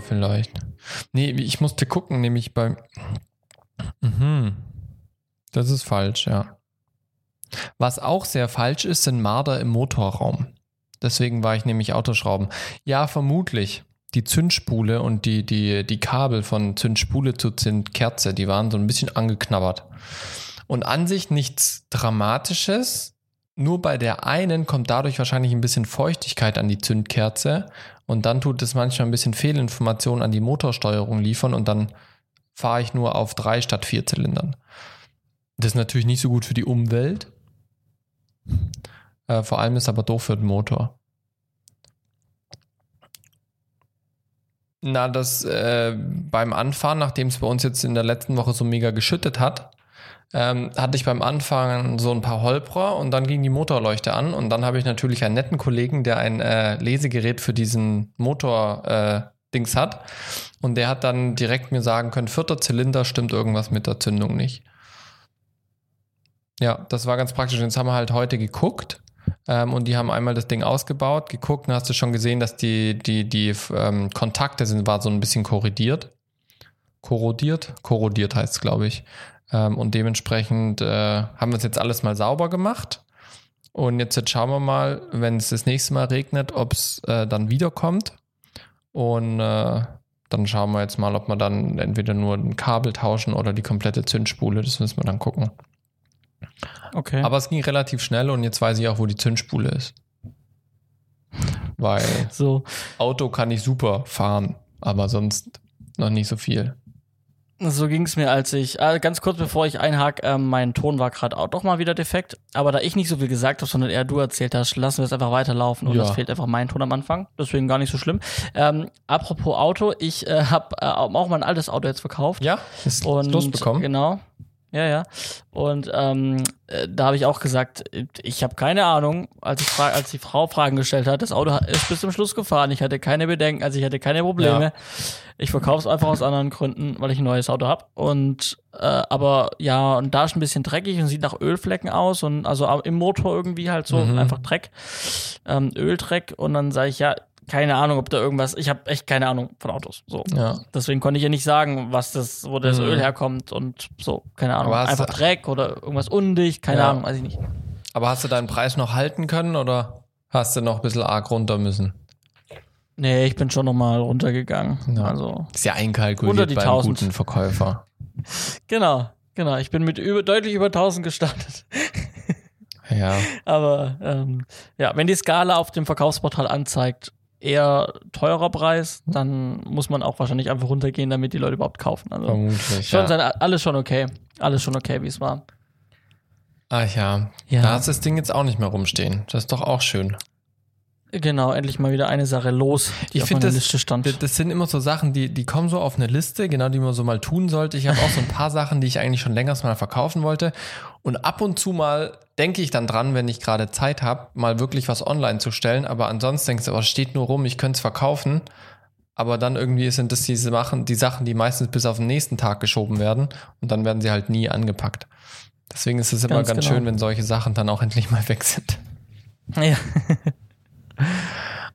Vielleicht. Nee, ich musste gucken, nämlich bei. Mhm. Das ist falsch, ja. Was auch sehr falsch ist, sind Marder im Motorraum. Deswegen war ich nämlich Autoschrauben. Ja, vermutlich. Die Zündspule und die, die, die Kabel von Zündspule zu Zündkerze, die waren so ein bisschen angeknabbert. Und an sich nichts Dramatisches. Nur bei der einen kommt dadurch wahrscheinlich ein bisschen Feuchtigkeit an die Zündkerze und dann tut es manchmal ein bisschen Fehlinformationen an die Motorsteuerung liefern und dann fahre ich nur auf drei statt vier Zylindern. Das ist natürlich nicht so gut für die Umwelt. Äh, vor allem ist aber doof für den Motor. Na, das äh, beim Anfahren, nachdem es bei uns jetzt in der letzten Woche so mega geschüttet hat, ähm, hatte ich beim Anfahren so ein paar Holprer und dann ging die Motorleuchte an und dann habe ich natürlich einen netten Kollegen, der ein äh, Lesegerät für diesen Motor äh, Dings hat und der hat dann direkt mir sagen können, vierter Zylinder stimmt irgendwas mit der Zündung nicht. Ja, das war ganz praktisch. Jetzt haben wir halt heute geguckt ähm, und die haben einmal das Ding ausgebaut, geguckt und hast du schon gesehen, dass die, die, die ähm, Kontakte sind, war so ein bisschen korrodiert. Korrodiert? Korrodiert heißt es, glaube ich. Ähm, und dementsprechend äh, haben wir es jetzt alles mal sauber gemacht. Und jetzt, jetzt schauen wir mal, wenn es das nächste Mal regnet, ob es äh, dann wiederkommt. Und äh, dann schauen wir jetzt mal, ob wir dann entweder nur ein Kabel tauschen oder die komplette Zündspule. Das müssen wir dann gucken. Okay. Aber es ging relativ schnell und jetzt weiß ich auch, wo die Zündspule ist. Weil so. Auto kann ich super fahren, aber sonst noch nicht so viel. So ging es mir, als ich, äh, ganz kurz bevor ich einhake, äh, mein Ton war gerade auch doch mal wieder defekt. Aber da ich nicht so viel gesagt habe, sondern eher du erzählt hast, lassen wir es einfach weiterlaufen und Ja. es fehlt einfach mein Ton am Anfang. Deswegen gar nicht so schlimm. Ähm, apropos Auto, ich äh, habe äh, auch mein altes Auto jetzt verkauft. Ja, ist Und losbekommen. Genau. Ja, ja. Und ähm, äh, da habe ich auch gesagt, ich habe keine Ahnung, als, ich als die Frau Fragen gestellt hat, das Auto ist bis zum Schluss gefahren. Ich hatte keine Bedenken, also ich hatte keine Probleme. Ja. Ich verkaufe es einfach aus anderen Gründen, weil ich ein neues Auto habe. Und äh, aber ja, und da ist ein bisschen dreckig und sieht nach Ölflecken aus und also im Motor irgendwie halt so Mhm. einfach Dreck, ähm, Öldreck. Und dann sage ich ja, keine Ahnung, ob da irgendwas. Ich habe echt keine Ahnung von Autos. So. Ja. Deswegen konnte ich ja nicht sagen, was das, wo das Mhm. Öl herkommt und so, keine Ahnung. Einfach du- Dreck oder irgendwas undicht, keine Ja. Ahnung, weiß ich nicht. Aber hast du deinen Preis noch halten können oder hast du noch ein bisschen arg runter müssen? Nee, ich bin schon nochmal runtergegangen. Ja. Also, Ist ja Unter einkalkuliert die beim 1000. guten Verkäufer. genau, genau. Ich bin mit über, deutlich über 1000 gestartet. Ja. Aber ähm, ja, wenn die Skala auf dem Verkaufsportal anzeigt, eher teurer Preis, dann muss man auch wahrscheinlich einfach runtergehen, damit die Leute überhaupt kaufen. Also Vermutlich. schon Ja. sein, alles schon okay. Alles schon okay, wie es war. Ach ja. Ja. Da hast das Ding jetzt auch nicht mehr rumstehen. Das ist doch auch schön. Genau, endlich mal wieder eine Sache los, die Ich auf meiner das- Liste stand. Das, sind immer so Sachen, die, die kommen so auf eine Liste, genau die man so mal tun sollte. Ich habe auch so ein paar Sachen, die ich eigentlich schon länger mal verkaufen wollte. Und ab und zu mal denke ich dann dran, wenn ich gerade Zeit habe, mal wirklich was online zu stellen. Aber ansonsten denkst du, oh, es steht nur rum, ich könnte es verkaufen. Aber dann irgendwie sind das diese Sachen, die Sachen, die meistens bis auf den nächsten Tag geschoben werden. Und dann werden sie halt nie angepackt. Deswegen ist es immer Ganz ganz genau. schön, wenn solche Sachen dann auch endlich mal weg sind. ja.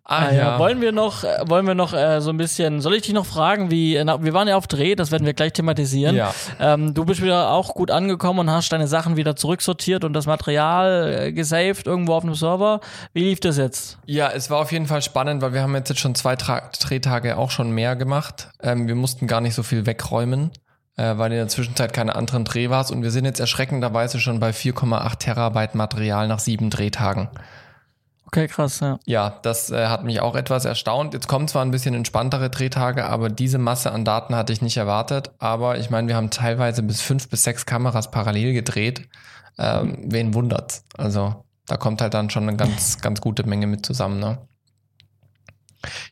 Ah, ja. Wollen wir noch, äh, wollen wir noch äh, so ein bisschen, soll ich dich noch fragen, wie, na, wir waren ja auf Dreh, das werden wir gleich thematisieren. Ja. Ähm, du bist wieder auch gut angekommen und hast deine Sachen wieder zurücksortiert und das Material äh, gesaved irgendwo auf einem Server. Wie lief das jetzt? Ja, es war auf jeden Fall spannend, weil wir haben jetzt schon zwei Tra Drehtage auch schon mehr gemacht. Ähm, wir mussten gar nicht so viel wegräumen, äh, weil in der Zwischenzeit keine anderen Dreh war und wir sind jetzt erschreckenderweise schon bei 4,8 Terabyte Material nach sieben Drehtagen. Okay, krass, ja. Ja, das äh, hat mich auch etwas erstaunt. Jetzt kommen zwar ein bisschen entspanntere Drehtage, aber diese Masse an Daten hatte ich nicht erwartet. Aber ich meine, wir haben teilweise bis fünf bis sechs Kameras parallel gedreht. Ähm, wen wundert's? Also da kommt halt dann schon eine ganz, ganz gute Menge mit zusammen, ne?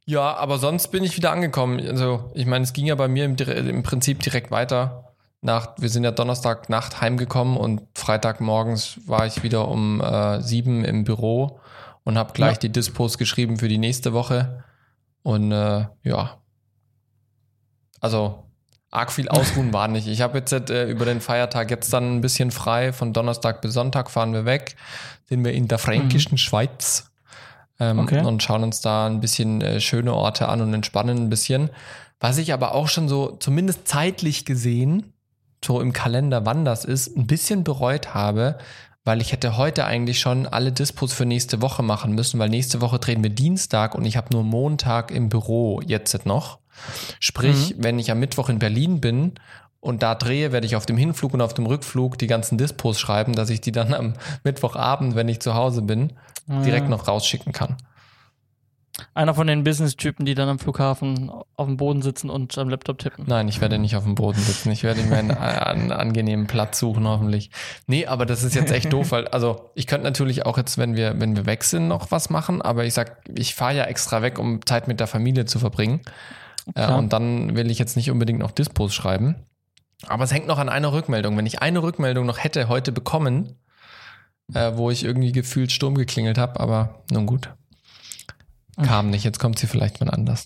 Ja, aber sonst bin ich wieder angekommen. Also ich meine, es ging ja bei mir im, im Prinzip direkt weiter. Nach, wir sind ja Donnerstagnacht heimgekommen und Freitagmorgens war ich wieder um äh, sieben im Büro und habe gleich Ja. die Dispos geschrieben für die nächste Woche. Und äh, ja, also arg viel Ausruhen war nicht. Ich habe jetzt äh, über den Feiertag jetzt dann ein bisschen frei. Von Donnerstag bis Sonntag fahren wir weg. Sind wir in der fränkischen Schweiz. ähm, Okay. und schauen uns da ein bisschen äh, schöne Orte an und entspannen ein bisschen. Was ich aber auch schon so, zumindest zeitlich gesehen, so im Kalender, wann das ist, ein bisschen bereut habe, weil ich hätte heute eigentlich schon alle Dispos für nächste Woche machen müssen, weil nächste Woche drehen wir Dienstag und ich habe nur Montag im Büro jetzt noch. Sprich, wenn ich am Mittwoch in Berlin bin und da drehe, werde ich auf dem Hinflug und auf dem Rückflug die ganzen Dispos schreiben, dass ich die dann am Mittwochabend, wenn ich zu Hause bin, direkt Ja. noch rausschicken kann. Einer von den Business-Typen, die dann am Flughafen auf dem Boden sitzen und am Laptop tippen. Nein, ich werde nicht auf dem Boden sitzen. Ich werde mir einen, einen angenehmen Platz suchen, hoffentlich. Nee, aber das ist jetzt echt doof, weil, also ich könnte natürlich auch jetzt, wenn wir, wenn wir weg sind, noch was machen, aber ich sag, ich fahre ja extra weg, um Zeit mit der Familie zu verbringen. Äh, und dann will ich jetzt nicht unbedingt noch Dispos schreiben. Aber es hängt noch an einer Rückmeldung. Wenn ich eine Rückmeldung noch hätte heute bekommen, äh, wo ich irgendwie gefühlt Sturm geklingelt habe, aber nun gut. Kam nicht, jetzt kommt sie vielleicht wann anders.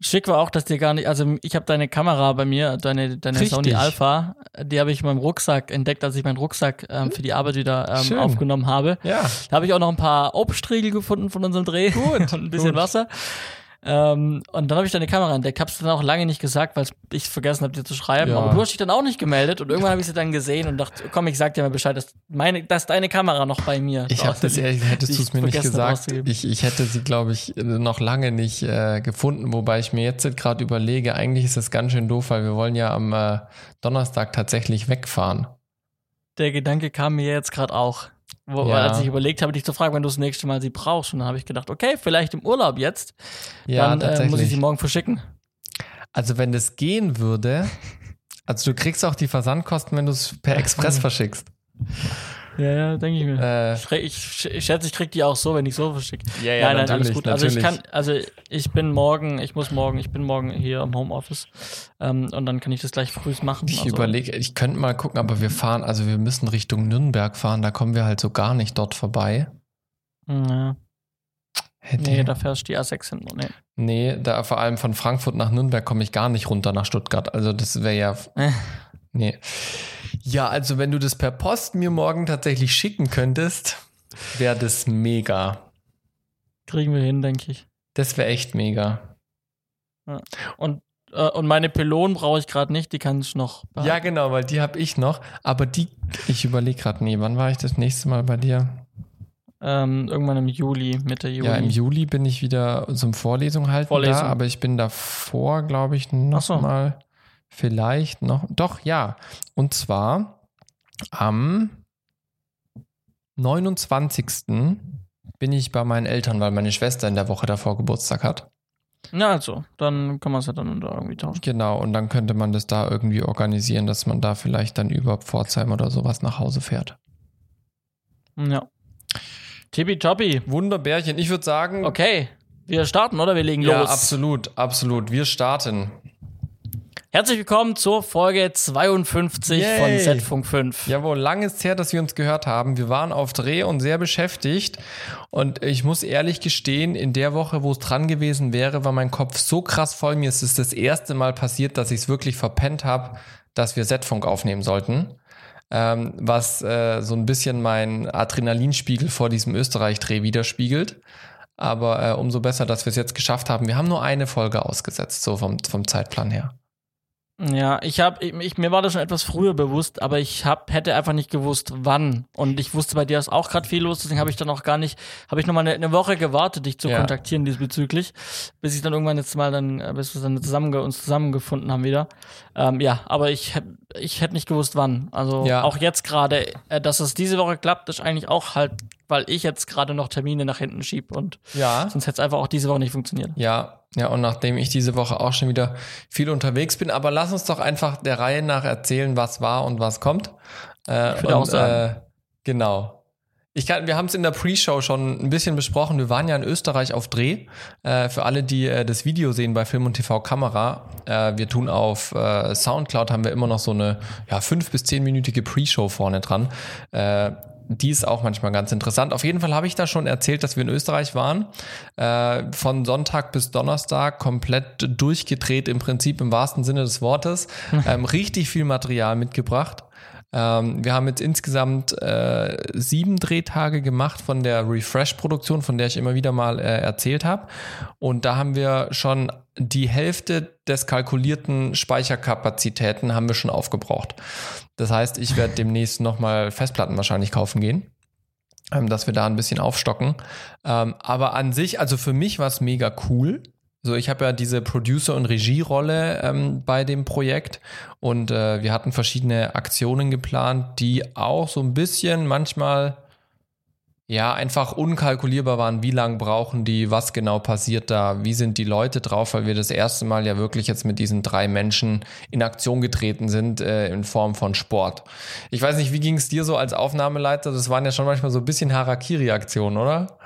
Schick war auch, dass dir gar nicht, also ich habe deine Kamera bei mir, deine, deine Richtig. Sony Alpha, die habe ich in meinem Rucksack entdeckt, als ich meinen Rucksack ähm, für die Arbeit wieder ähm, aufgenommen habe. Ja, Da habe ich auch noch ein paar Obstriegel gefunden von unserem Dreh Gut, und ein bisschen gut. Wasser. Ähm, und dann habe ich deine Kamera entdeckt. Hab's dann auch lange nicht gesagt, weil ich vergessen habe, dir zu schreiben. Ja. Aber du hast dich dann auch nicht gemeldet und irgendwann habe ich sie dann gesehen und dachte, komm, ich sag dir mal Bescheid, dass, meine, dass deine Kamera noch bei mir Ich habe das ehrlich, die hättest du es mir nicht gesagt. Ich, ich hätte sie, glaube ich, noch lange nicht äh, gefunden, wobei ich mir jetzt gerade überlege, eigentlich ist das ganz schön doof, weil wir wollen ja am äh, Donnerstag tatsächlich wegfahren. Der Gedanke kam mir jetzt gerade auch. Wo, Ja. Als ich überlegt habe, dich zu fragen, wenn du das nächste Mal sie brauchst. Und dann habe ich gedacht, okay, vielleicht im Urlaub jetzt. Ja, dann äh, muss ich sie morgen verschicken. also wenn das gehen würde, also du kriegst auch die Versandkosten, wenn du es per Express verschickst. Ja, ja, denke ich mir. Äh, Ich, ich, ich schätze, ich krieg die auch so, wenn ich so verschicke. ja, ja, nein, nein, alles natürlich, gut. Also ich kann, also ich bin morgen, ich muss morgen, ich bin morgen hier im Homeoffice ähm, und dann kann ich das gleich früh machen. Ich also, überlege, ich könnte mal gucken, aber wir fahren, also wir müssen Richtung Nürnberg fahren, da kommen wir halt so gar nicht dort vorbei. Ja, Hätte, nee, da fährst du die A6 hin. Nee. Nee, da vor allem von Frankfurt nach Nürnberg komme ich gar nicht runter nach Stuttgart. Also das wäre ja. Nee. Ja, also wenn du das per Post mir morgen tatsächlich schicken könntest, wäre das mega. Kriegen wir hin, denke ich. Das wäre echt mega. Und, äh, und meine Pylonen brauche ich gerade nicht, die kann ich noch Ja, behalten. genau, weil die habe ich noch. Aber die, ich überlege gerade, nee, wann war ich das nächste Mal bei dir? Ähm, irgendwann im Juli, Mitte Juli. Ja, im Juli bin ich wieder zum Vorlesung halten Vorlesung. da, aber ich bin davor, glaube ich, noch Ach so. mal vielleicht noch. Doch, ja. Und zwar am 29. bin ich bei meinen Eltern, weil meine Schwester in der Woche davor Geburtstag hat. Ja, also, dann kann man es ja dann da irgendwie tauschen. Genau, und dann könnte man das da irgendwie organisieren, dass man da vielleicht dann über Pforzheim oder sowas nach Hause fährt. Ja. Tippitoppi. Wunderbärchen, ich würde sagen, Okay, wir starten, oder? Wir legen ja, los. absolut, absolut. Wir starten. Herzlich willkommen zur Folge 52 Yay. von Z-Funk 5. Jawohl, lang ist her, dass wir uns gehört haben. Wir waren auf Dreh und sehr beschäftigt. Und ich muss ehrlich gestehen, in der Woche, wo es dran gewesen wäre, war mein Kopf so krass voll. Mir ist es das erste Mal passiert, dass ich es wirklich verpennt habe, dass wir Z-Funk aufnehmen sollten. Ähm, was äh, so ein bisschen mein Adrenalinspiegel vor diesem Österreich-Dreh widerspiegelt. Aber äh, umso besser, dass wir es jetzt geschafft haben. Wir haben nur eine Folge ausgesetzt, so vom, vom Zeitplan her. Ja, ich habe, ich, ich, mir war das schon etwas früher bewusst, aber ich hab, hätte einfach nicht gewusst, wann. Und ich wusste, bei dir ist auch gerade viel los, deswegen habe ich dann auch gar nicht, habe ich noch mal eine, eine Woche gewartet, dich zu Ja. kontaktieren diesbezüglich, bis ich dann irgendwann jetzt mal dann, äh, bis wir dann zusammenge uns zusammengefunden haben wieder. Ähm, ja, aber ich, ich hätte nicht gewusst, wann. Also Ja. auch jetzt gerade, äh, dass es diese Woche klappt, ist eigentlich auch halt, weil ich jetzt gerade noch Termine nach hinten schieb und Ja. sonst hätte es einfach auch diese Woche nicht funktioniert. Ja, ja, und nachdem ich diese Woche auch schon wieder viel unterwegs bin, aber lass uns doch einfach der Reihe nach erzählen, was war und was kommt. Äh, Ich würde auch sagen. Äh, genau. Ich kann, wir haben es in der Pre-Show schon ein bisschen besprochen. Wir waren ja in Österreich auf Dreh. Äh, für alle, die äh, das Video sehen bei Film und TV Kamera, äh, wir tun auf äh, Soundcloud haben wir immer noch so eine ja, fünf bis zehnminütige Pre-Show vorne dran. Die ist auch manchmal ganz interessant. Auf jeden Fall habe ich da schon erzählt, dass wir in Österreich waren. Äh, von Sonntag bis Donnerstag komplett durchgedreht, im Prinzip im wahrsten Sinne des Wortes. Ähm, richtig viel Material mitgebracht. Ähm, wir haben jetzt insgesamt äh, sieben Drehtage gemacht von der Refresh-Produktion, von der ich immer wieder mal äh, erzählt habe. Und da haben wir schon die Hälfte des kalkulierten Speicherkapazitäten haben wir schon aufgebraucht. Das heißt, ich werde demnächst nochmal Festplatten wahrscheinlich kaufen gehen ähm, dass wir da ein bisschen aufstocken. Ähm, aber an sich, also für mich war es mega cool. So, ich habe ja diese Producer- und Regierolle ähm, bei dem Projekt und äh, wir hatten verschiedene Aktionen geplant, die auch so ein bisschen manchmal ja, einfach unkalkulierbar waren, wie lange brauchen die, was genau passiert da, wie sind die Leute drauf, weil wir das erste Mal ja wirklich jetzt mit diesen drei Menschen in Aktion getreten sind äh, in Form von Sport. Ich weiß nicht, wie ging es dir so als Aufnahmeleiter? Das waren ja schon manchmal so ein bisschen Harakiri-Aktionen, oder?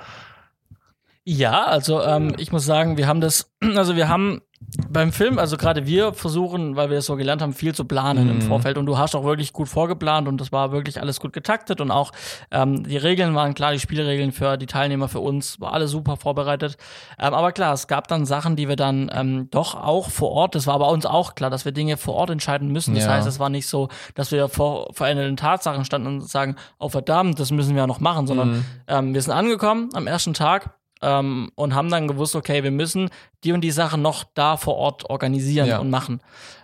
Ja, also ähm, ich muss sagen, wir haben das, also wir haben beim Film, also gerade wir versuchen, weil wir es so gelernt haben, viel zu planen mhm. im Vorfeld und du hast auch wirklich gut vorgeplant und das war wirklich alles gut getaktet und auch ähm, die Regeln waren klar, die Spielregeln für die Teilnehmer, für uns, war alles super vorbereitet. Ähm, aber klar, es gab dann Sachen, die wir dann ähm, doch auch vor Ort, das war bei uns auch klar, dass wir Dinge vor Ort entscheiden müssen. Das ja. heißt, es war nicht so, dass wir vor veränderten Tatsachen standen und sagen, oh verdammt, das müssen wir ja noch machen, sondern mhm. ähm, wir sind angekommen am ersten Tag ähm, und haben dann gewusst, okay, wir müssen die und die Sachen noch da vor Ort organisieren ja. und machen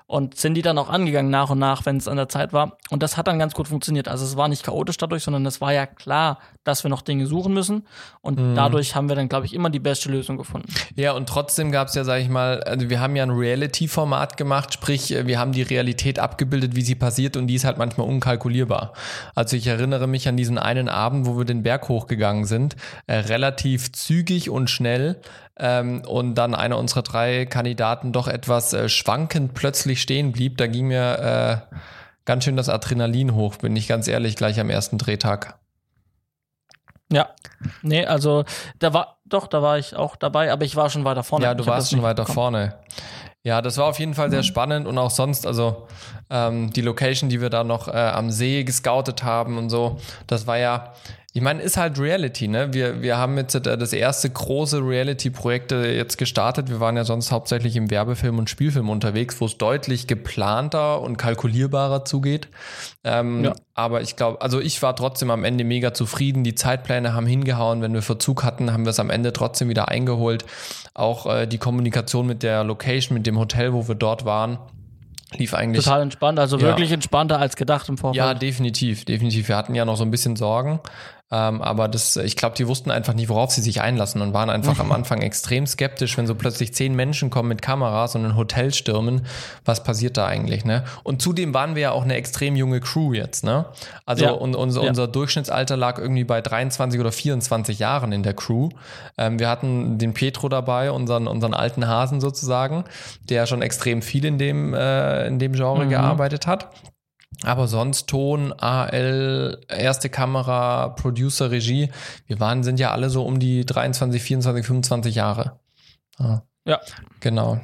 und sind die dann auch angegangen nach und nach, wenn es an der Zeit war. Und das hat dann ganz gut funktioniert. Also es war nicht chaotisch dadurch, sondern es war ja klar, dass wir noch Dinge suchen müssen. Und mhm. dadurch haben wir dann, glaube ich, immer die beste Lösung gefunden. Ja, und trotzdem gab es ja, sage ich mal, also wir haben ja ein Reality-Format gemacht, sprich, wir haben die Realität abgebildet, wie sie passiert und die ist halt manchmal unkalkulierbar. Also ich erinnere mich an diesen einen Abend, wo wir den Berg hochgegangen sind, äh, relativ zügig und schnell ähm, und dann einer unserer drei Kandidaten doch etwas äh, schwankend plötzlich stehen blieb, da ging mir äh, ganz schön das Adrenalin hoch, bin ich ganz ehrlich, gleich am ersten Drehtag. Ja, nee, also da war, doch, da war ich auch dabei, aber ich war schon weiter vorne. Ja, du warst schon weiter bekommen. vorne. Ja, das war auf jeden Fall sehr spannend und auch sonst, also ähm, die Location, die wir da noch äh, am See gescoutet haben und so, das war ja, ich meine, ist halt Reality, ne? Wir, wir haben jetzt äh, das erste große Reality-Projekt jetzt gestartet. Wir waren ja sonst hauptsächlich im Werbefilm und Spielfilm unterwegs, wo es deutlich geplanter und kalkulierbarer zugeht. Ähm, ja. Aber ich glaube, also ich war trotzdem am Ende mega zufrieden. Die Zeitpläne haben hingehauen. Wenn wir Verzug hatten, haben wir es am Ende trotzdem wieder eingeholt. Auch äh, die Kommunikation mit der Location, mit dem Hotel, wo wir dort waren lief eigentlich. Total entspannt, also ja. wirklich entspannter als gedacht im Vorfeld. Ja, definitiv, definitiv. Wir hatten ja noch so ein bisschen Sorgen, ähm, aber das, ich glaube, die wussten einfach nicht, worauf sie sich einlassen und waren einfach am Anfang extrem skeptisch, wenn so plötzlich zehn Menschen kommen mit Kameras und ein Hotel stürmen. Was passiert da eigentlich, ne? Und zudem waren wir ja auch eine extrem junge Crew jetzt, ne? Also ja. und, und, unser Durchschnittsalter lag irgendwie bei 23 oder 24 Jahren in der Crew. Ähm, wir hatten den Petro dabei, unseren, unseren alten Hasen sozusagen, der schon extrem viel in dem, äh, in dem Genre mhm. gearbeitet hat. Aber sonst Ton, AL, erste Kamera, Producer, Regie, wir waren, sind ja alle so um die 23, 24, 25 Jahre. Ja. ja. Genau.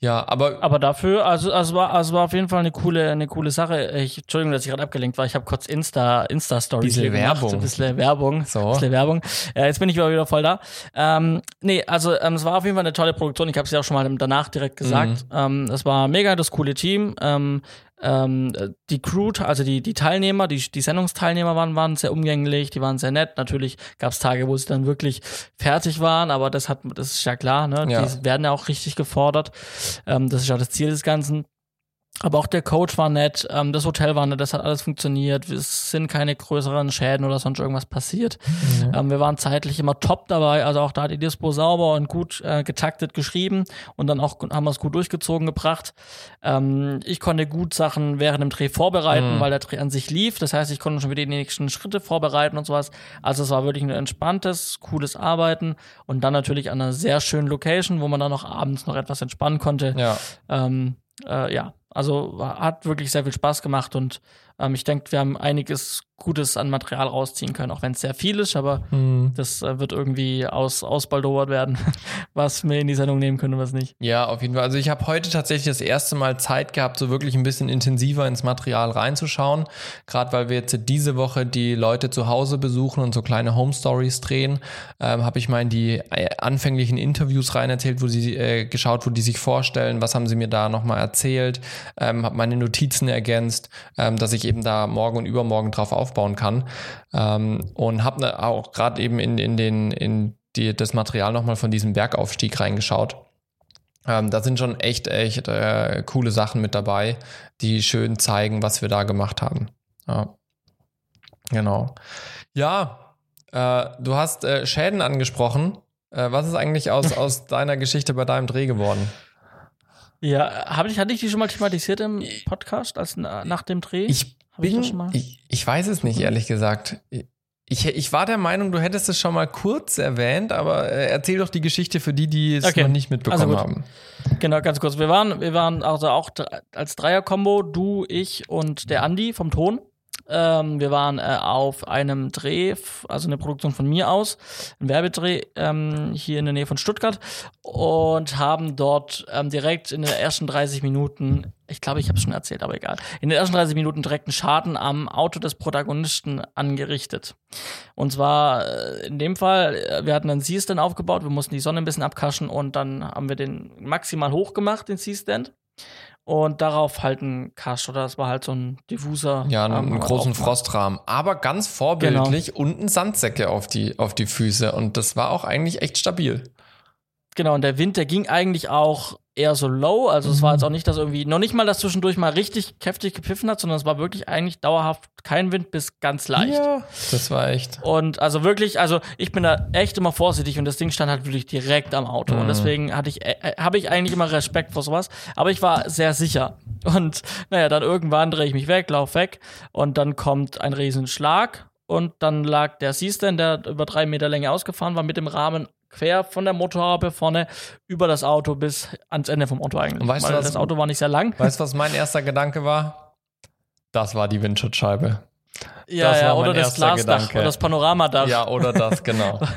Ja, aber. Aber dafür, also, also war, also war auf jeden Fall eine coole, eine coole Sache. Ich, Entschuldigung, dass ich gerade abgelenkt war. Ich habe kurz Insta, Insta-Stories Bisschen Werbung. Ein bisschen Werbung. So. Bisschen Werbung. Ja, jetzt bin ich wieder voll da. Ähm, nee, also ähm, es war auf jeden Fall eine tolle Produktion. Ich habe es ja auch schon mal danach direkt gesagt. Mhm. Ähm, es war mega das coole Team. Ähm, ähm, die Crew, also die, die Teilnehmer, die, die Sendungsteilnehmer waren, waren sehr umgänglich, die waren sehr nett. Natürlich gab es Tage, wo sie dann wirklich fertig waren, aber das hat, das ist ja klar, ne? Ja. Die werden ja auch richtig gefordert. Ähm, das ist ja das Ziel des Ganzen. Aber auch der Coach war nett, ähm, das Hotel war nett, das hat alles funktioniert. Es sind keine größeren Schäden oder sonst irgendwas passiert. Mhm. Ähm, wir waren zeitlich immer top dabei, also auch da hat die Dispo sauber und gut äh, getaktet geschrieben und dann auch haben wir es gut durchgezogen gebracht. Ähm, ich konnte gut Sachen während dem Dreh vorbereiten, mhm. weil der Dreh an sich lief. Das heißt, ich konnte schon wieder die nächsten Schritte vorbereiten und sowas. Also es war wirklich ein entspanntes, cooles Arbeiten und dann natürlich an einer sehr schönen Location, wo man dann noch abends noch etwas entspannen konnte. Ja. Ähm, äh, ja, also hat wirklich sehr viel Spaß gemacht und ähm, ich denke, wir haben einiges Gutes an Material rausziehen können, auch wenn es sehr viel ist, aber mhm. das äh, wird irgendwie aus, ausbaldowert werden, was wir in die Sendung nehmen können und was nicht. Ja, auf jeden Fall. Also ich habe heute tatsächlich das erste Mal Zeit gehabt, so wirklich ein bisschen intensiver ins Material reinzuschauen, gerade weil wir jetzt diese Woche die Leute zu Hause besuchen und so kleine Home Stories drehen, ähm, habe ich mal in die äh, anfänglichen Interviews rein erzählt, wo sie äh, geschaut, wo die sich vorstellen, was haben sie mir da nochmal erzählt, ähm, habe meine Notizen ergänzt, ähm, dass ich eben da morgen und übermorgen drauf auf aufbauen kann. Ähm, und habe ne, auch gerade eben in, in, den, in die, das Material nochmal von diesem Bergaufstieg reingeschaut. Ähm, da sind schon echt, echt äh, coole Sachen mit dabei, die schön zeigen, was wir da gemacht haben. Ja. Genau. Ja, äh, du hast äh, Schäden angesprochen. Äh, was ist eigentlich aus, aus deiner Geschichte bei deinem Dreh geworden? Ja, habe ich, hatte ich die schon mal thematisiert im Podcast als nach dem Dreh? Ich bin, ich, ich, ich, weiß es nicht, ehrlich gesagt. Ich, ich war der Meinung, du hättest es schon mal kurz erwähnt, aber äh, erzähl doch die Geschichte für die, die es okay. noch nicht mitbekommen also haben. Genau, ganz kurz. Wir waren, wir waren also auch als Dreier-Kombo, du, ich und der Andi vom Ton. Ähm, wir waren äh, auf einem Dreh, also eine Produktion von mir aus, ein Werbedreh ähm, hier in der Nähe von Stuttgart und haben dort ähm, direkt in den ersten 30 Minuten, ich glaube, ich habe es schon erzählt, aber egal, in den ersten 30 Minuten direkt einen Schaden am Auto des Protagonisten angerichtet. Und zwar äh, in dem Fall, äh, wir hatten einen C-Stand aufgebaut, wir mussten die Sonne ein bisschen abkaschen und dann haben wir den maximal hoch gemacht, den C-Stand und darauf halt ein Cash oder das war halt so ein diffuser. Ja, einen, einen großen Frostrahmen, aber ganz vorbildlich genau. unten Sandsäcke auf die, auf die Füße und das war auch eigentlich echt stabil. Genau, und der Wind, der ging eigentlich auch eher so low. Also es war jetzt auch nicht, dass irgendwie, noch nicht mal, dass zwischendurch mal richtig heftig gepfiffen hat, sondern es war wirklich eigentlich dauerhaft kein Wind bis ganz leicht. Ja, das war echt. Und also wirklich, also ich bin da echt immer vorsichtig und das Ding stand halt wirklich direkt am Auto. Mhm. Und deswegen hatte ich, äh, habe ich eigentlich immer Respekt vor sowas. Aber ich war sehr sicher. Und naja, dann irgendwann drehe ich mich weg, lauf weg und dann kommt ein Riesenschlag und dann lag der Seastand, der über drei Meter Länge ausgefahren war, mit dem Rahmen quer von der Motorhaube vorne über das Auto bis ans Ende vom Auto eigentlich. Und weißt Weil du, was, das Auto war nicht sehr lang. Weißt du, was mein erster Gedanke war? Das war die Windschutzscheibe. Ja, ja, oder das Glasdach oder das Panoramadach. Ja, oder das, genau.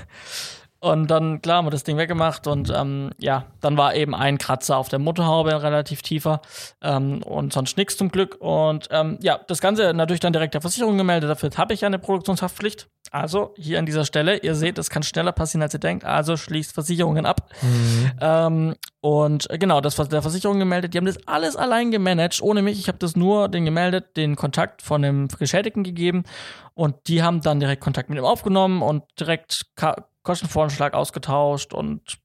Und dann, klar, haben wir das Ding weggemacht und ähm, ja, dann war eben ein Kratzer auf der Motorhaube, relativ tiefer ähm, und sonst nichts zum Glück. Und ähm, ja, das Ganze natürlich dann direkt der Versicherung gemeldet. Dafür habe ich eine Produktionshaftpflicht. Also hier an dieser Stelle, ihr seht, es kann schneller passieren, als ihr denkt. Also schließt Versicherungen ab. Mhm. Ähm, und genau, das war der Versicherung gemeldet. Die haben das alles allein gemanagt, ohne mich. Ich habe das nur den gemeldet, den Kontakt von dem Geschädigten gegeben. Und die haben dann direkt Kontakt mit ihm aufgenommen und direkt Kostenvoranschlag ausgetauscht und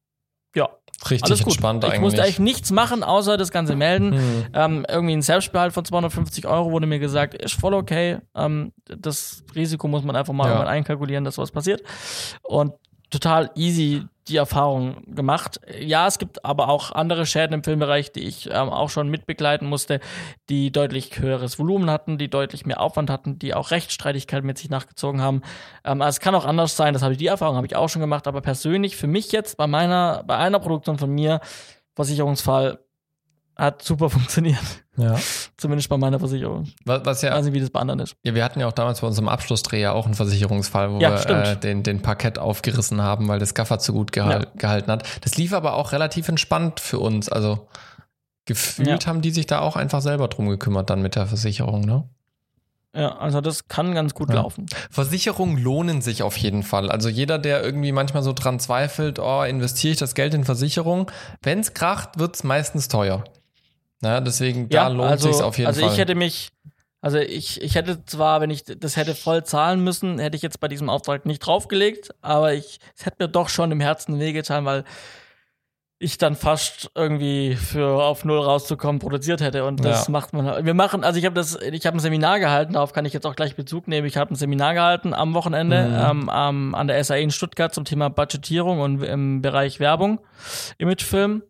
ja. Richtig alles gut. entspannt ich eigentlich. Ich musste eigentlich nichts machen, außer das Ganze melden. Hm. Ähm, irgendwie ein Selbstbehalt von 250 Euro wurde mir gesagt, ist voll okay. Ähm, das Risiko muss man einfach mal ja. einkalkulieren, dass sowas passiert. Und total easy die Erfahrung gemacht. Ja, es gibt aber auch andere Schäden im Filmbereich, die ich ähm, auch schon mitbegleiten musste, die deutlich höheres Volumen hatten, die deutlich mehr Aufwand hatten, die auch Rechtsstreitigkeiten mit sich nachgezogen haben. Ähm, also es kann auch anders sein, das habe ich die Erfahrung habe ich auch schon gemacht, aber persönlich für mich jetzt bei meiner bei einer Produktion von mir Versicherungsfall hat super funktioniert. Ja. Zumindest bei meiner Versicherung. Was, was ja, ich weiß nicht, wie das bei anderen ist. Ja, wir hatten ja auch damals bei unserem Abschlussdreh ja auch einen Versicherungsfall, wo ja, wir äh, den, den Parkett aufgerissen haben, weil das Gaffer zu gut gehal ja. gehalten hat. Das lief aber auch relativ entspannt für uns. Also gefühlt ja. haben die sich da auch einfach selber drum gekümmert dann mit der Versicherung, ne? Ja, also das kann ganz gut ja. laufen. Versicherungen lohnen sich auf jeden Fall. Also jeder, der irgendwie manchmal so dran zweifelt, oh, investiere ich das Geld in Versicherung, wenn es kracht, wird es meistens teuer. Ja, deswegen, da ja, lohnt also, sich auf jeden also Fall. Also ich hätte mich, also ich, ich hätte zwar, wenn ich das hätte voll zahlen müssen, hätte ich jetzt bei diesem Auftrag nicht draufgelegt, aber ich, es hätte mir doch schon im Herzen wehgetan, weil ich dann fast irgendwie für auf null rauszukommen produziert hätte und das ja. macht man wir machen also ich habe das ich habe ein Seminar gehalten darauf kann ich jetzt auch gleich Bezug nehmen ich habe ein Seminar gehalten am Wochenende mhm. ähm, an der SAE in Stuttgart zum Thema Budgetierung und im Bereich Werbung Imagefilm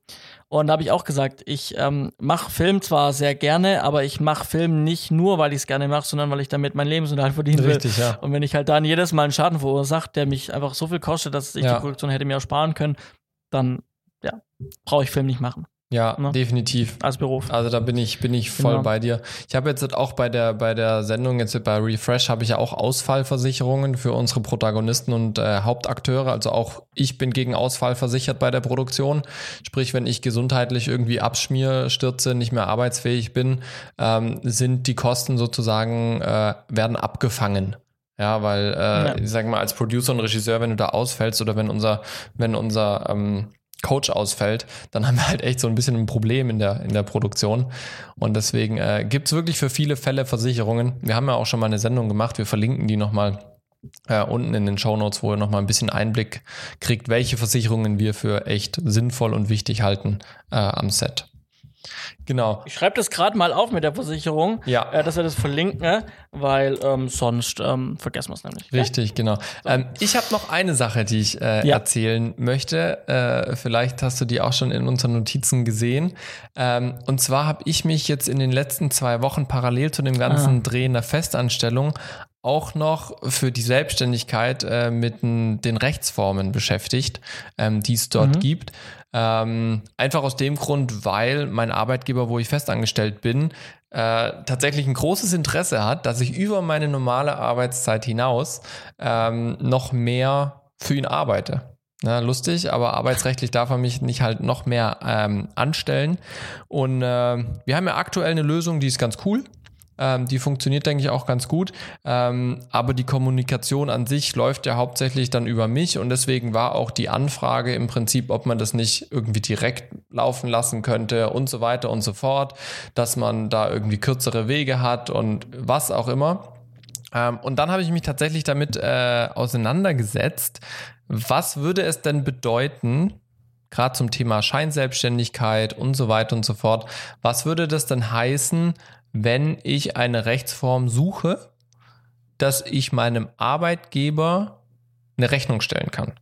und da habe ich auch gesagt, ich ähm, mache Film zwar sehr gerne, aber ich mache Film nicht nur, weil ich es gerne mache, sondern weil ich damit mein Lebensunterhalt verdienen will. Richtig, ja. Und wenn ich halt dann jedes Mal einen Schaden verursache, der mich einfach so viel kostet, dass ich ja. die Produktion hätte mir auch sparen können, dann ja, brauche ich Film nicht machen. Ja, ne? definitiv. Als Beruf. Also da bin ich, bin ich voll genau. bei dir. Ich habe jetzt auch bei der, bei der Sendung, jetzt bei Refresh, habe ich ja auch Ausfallversicherungen für unsere Protagonisten und äh, Hauptakteure. Also auch ich bin gegen Ausfall versichert bei der Produktion. Sprich, wenn ich gesundheitlich irgendwie abschmier, stürze, nicht mehr arbeitsfähig bin, ähm, sind die Kosten sozusagen, äh, werden abgefangen. Ja, weil, äh, ja. ich sag mal, als Producer und Regisseur, wenn du da ausfällst oder wenn unser, wenn unser ähm, Coach ausfällt, dann haben wir halt echt so ein bisschen ein Problem in der, in der Produktion. Und deswegen äh, gibt es wirklich für viele Fälle Versicherungen. Wir haben ja auch schon mal eine Sendung gemacht, wir verlinken die nochmal äh, unten in den Show Notes, wo ihr nochmal ein bisschen Einblick kriegt, welche Versicherungen wir für echt sinnvoll und wichtig halten äh, am Set. Genau. Ich schreibe das gerade mal auf mit der Versicherung, ja. äh, dass wir das verlinken, ne? weil ähm, sonst ähm, vergessen wir es nämlich. Richtig, ja? genau. Ähm, ich habe noch eine Sache, die ich äh, ja. erzählen möchte. Äh, vielleicht hast du die auch schon in unseren Notizen gesehen. Ähm, und zwar habe ich mich jetzt in den letzten zwei Wochen parallel zu dem ganzen ah. Drehen der Festanstellung auch noch für die Selbstständigkeit äh, mit den Rechtsformen beschäftigt, ähm, die es dort mhm. gibt. Ähm, einfach aus dem Grund, weil mein Arbeitgeber, wo ich festangestellt bin, äh, tatsächlich ein großes Interesse hat, dass ich über meine normale Arbeitszeit hinaus ähm, noch mehr für ihn arbeite. Na, lustig, aber arbeitsrechtlich darf er mich nicht halt noch mehr ähm, anstellen. Und äh, wir haben ja aktuell eine Lösung, die ist ganz cool. Ähm, die funktioniert, denke ich, auch ganz gut. Ähm, aber die Kommunikation an sich läuft ja hauptsächlich dann über mich und deswegen war auch die Anfrage im Prinzip, ob man das nicht irgendwie direkt laufen lassen könnte und so weiter und so fort, dass man da irgendwie kürzere Wege hat und was auch immer. Ähm, und dann habe ich mich tatsächlich damit äh, auseinandergesetzt. Was würde es denn bedeuten, gerade zum Thema Scheinselbstständigkeit und so weiter und so fort. Was würde das denn heißen, wenn ich eine Rechtsform suche, dass ich meinem Arbeitgeber eine Rechnung stellen kann.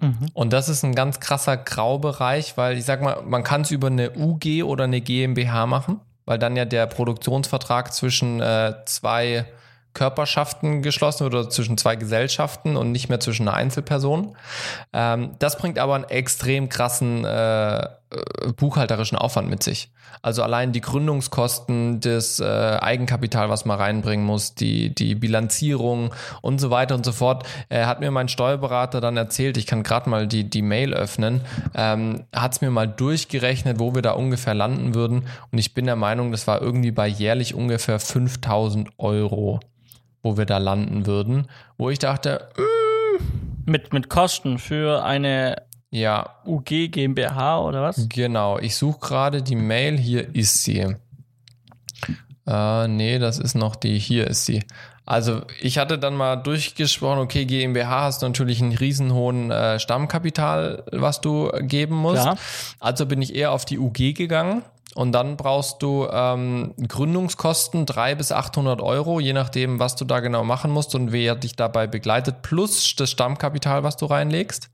Mhm. Und das ist ein ganz krasser Graubereich, weil ich sag mal, man kann es über eine UG oder eine GmbH machen, weil dann ja der Produktionsvertrag zwischen äh, zwei Körperschaften geschlossen oder zwischen zwei Gesellschaften und nicht mehr zwischen einer Einzelperson. Ähm, das bringt aber einen extrem krassen äh, äh, buchhalterischen Aufwand mit sich. Also allein die Gründungskosten, das äh, Eigenkapital, was man reinbringen muss, die, die Bilanzierung und so weiter und so fort, äh, hat mir mein Steuerberater dann erzählt, ich kann gerade mal die, die Mail öffnen, ähm, hat es mir mal durchgerechnet, wo wir da ungefähr landen würden. Und ich bin der Meinung, das war irgendwie bei jährlich ungefähr 5000 Euro wo wir da landen würden, wo ich dachte, äh, mit, mit Kosten für eine ja. UG GmbH oder was? Genau, ich suche gerade die Mail, hier ist sie. Äh, nee, das ist noch die, hier ist sie. Also ich hatte dann mal durchgesprochen, okay, GmbH hast du natürlich einen riesenhohen äh, Stammkapital, was du geben musst. Klar. Also bin ich eher auf die UG gegangen und dann brauchst du ähm, Gründungskosten 300 bis 800 Euro, je nachdem, was du da genau machen musst und wer dich dabei begleitet, plus das Stammkapital, was du reinlegst.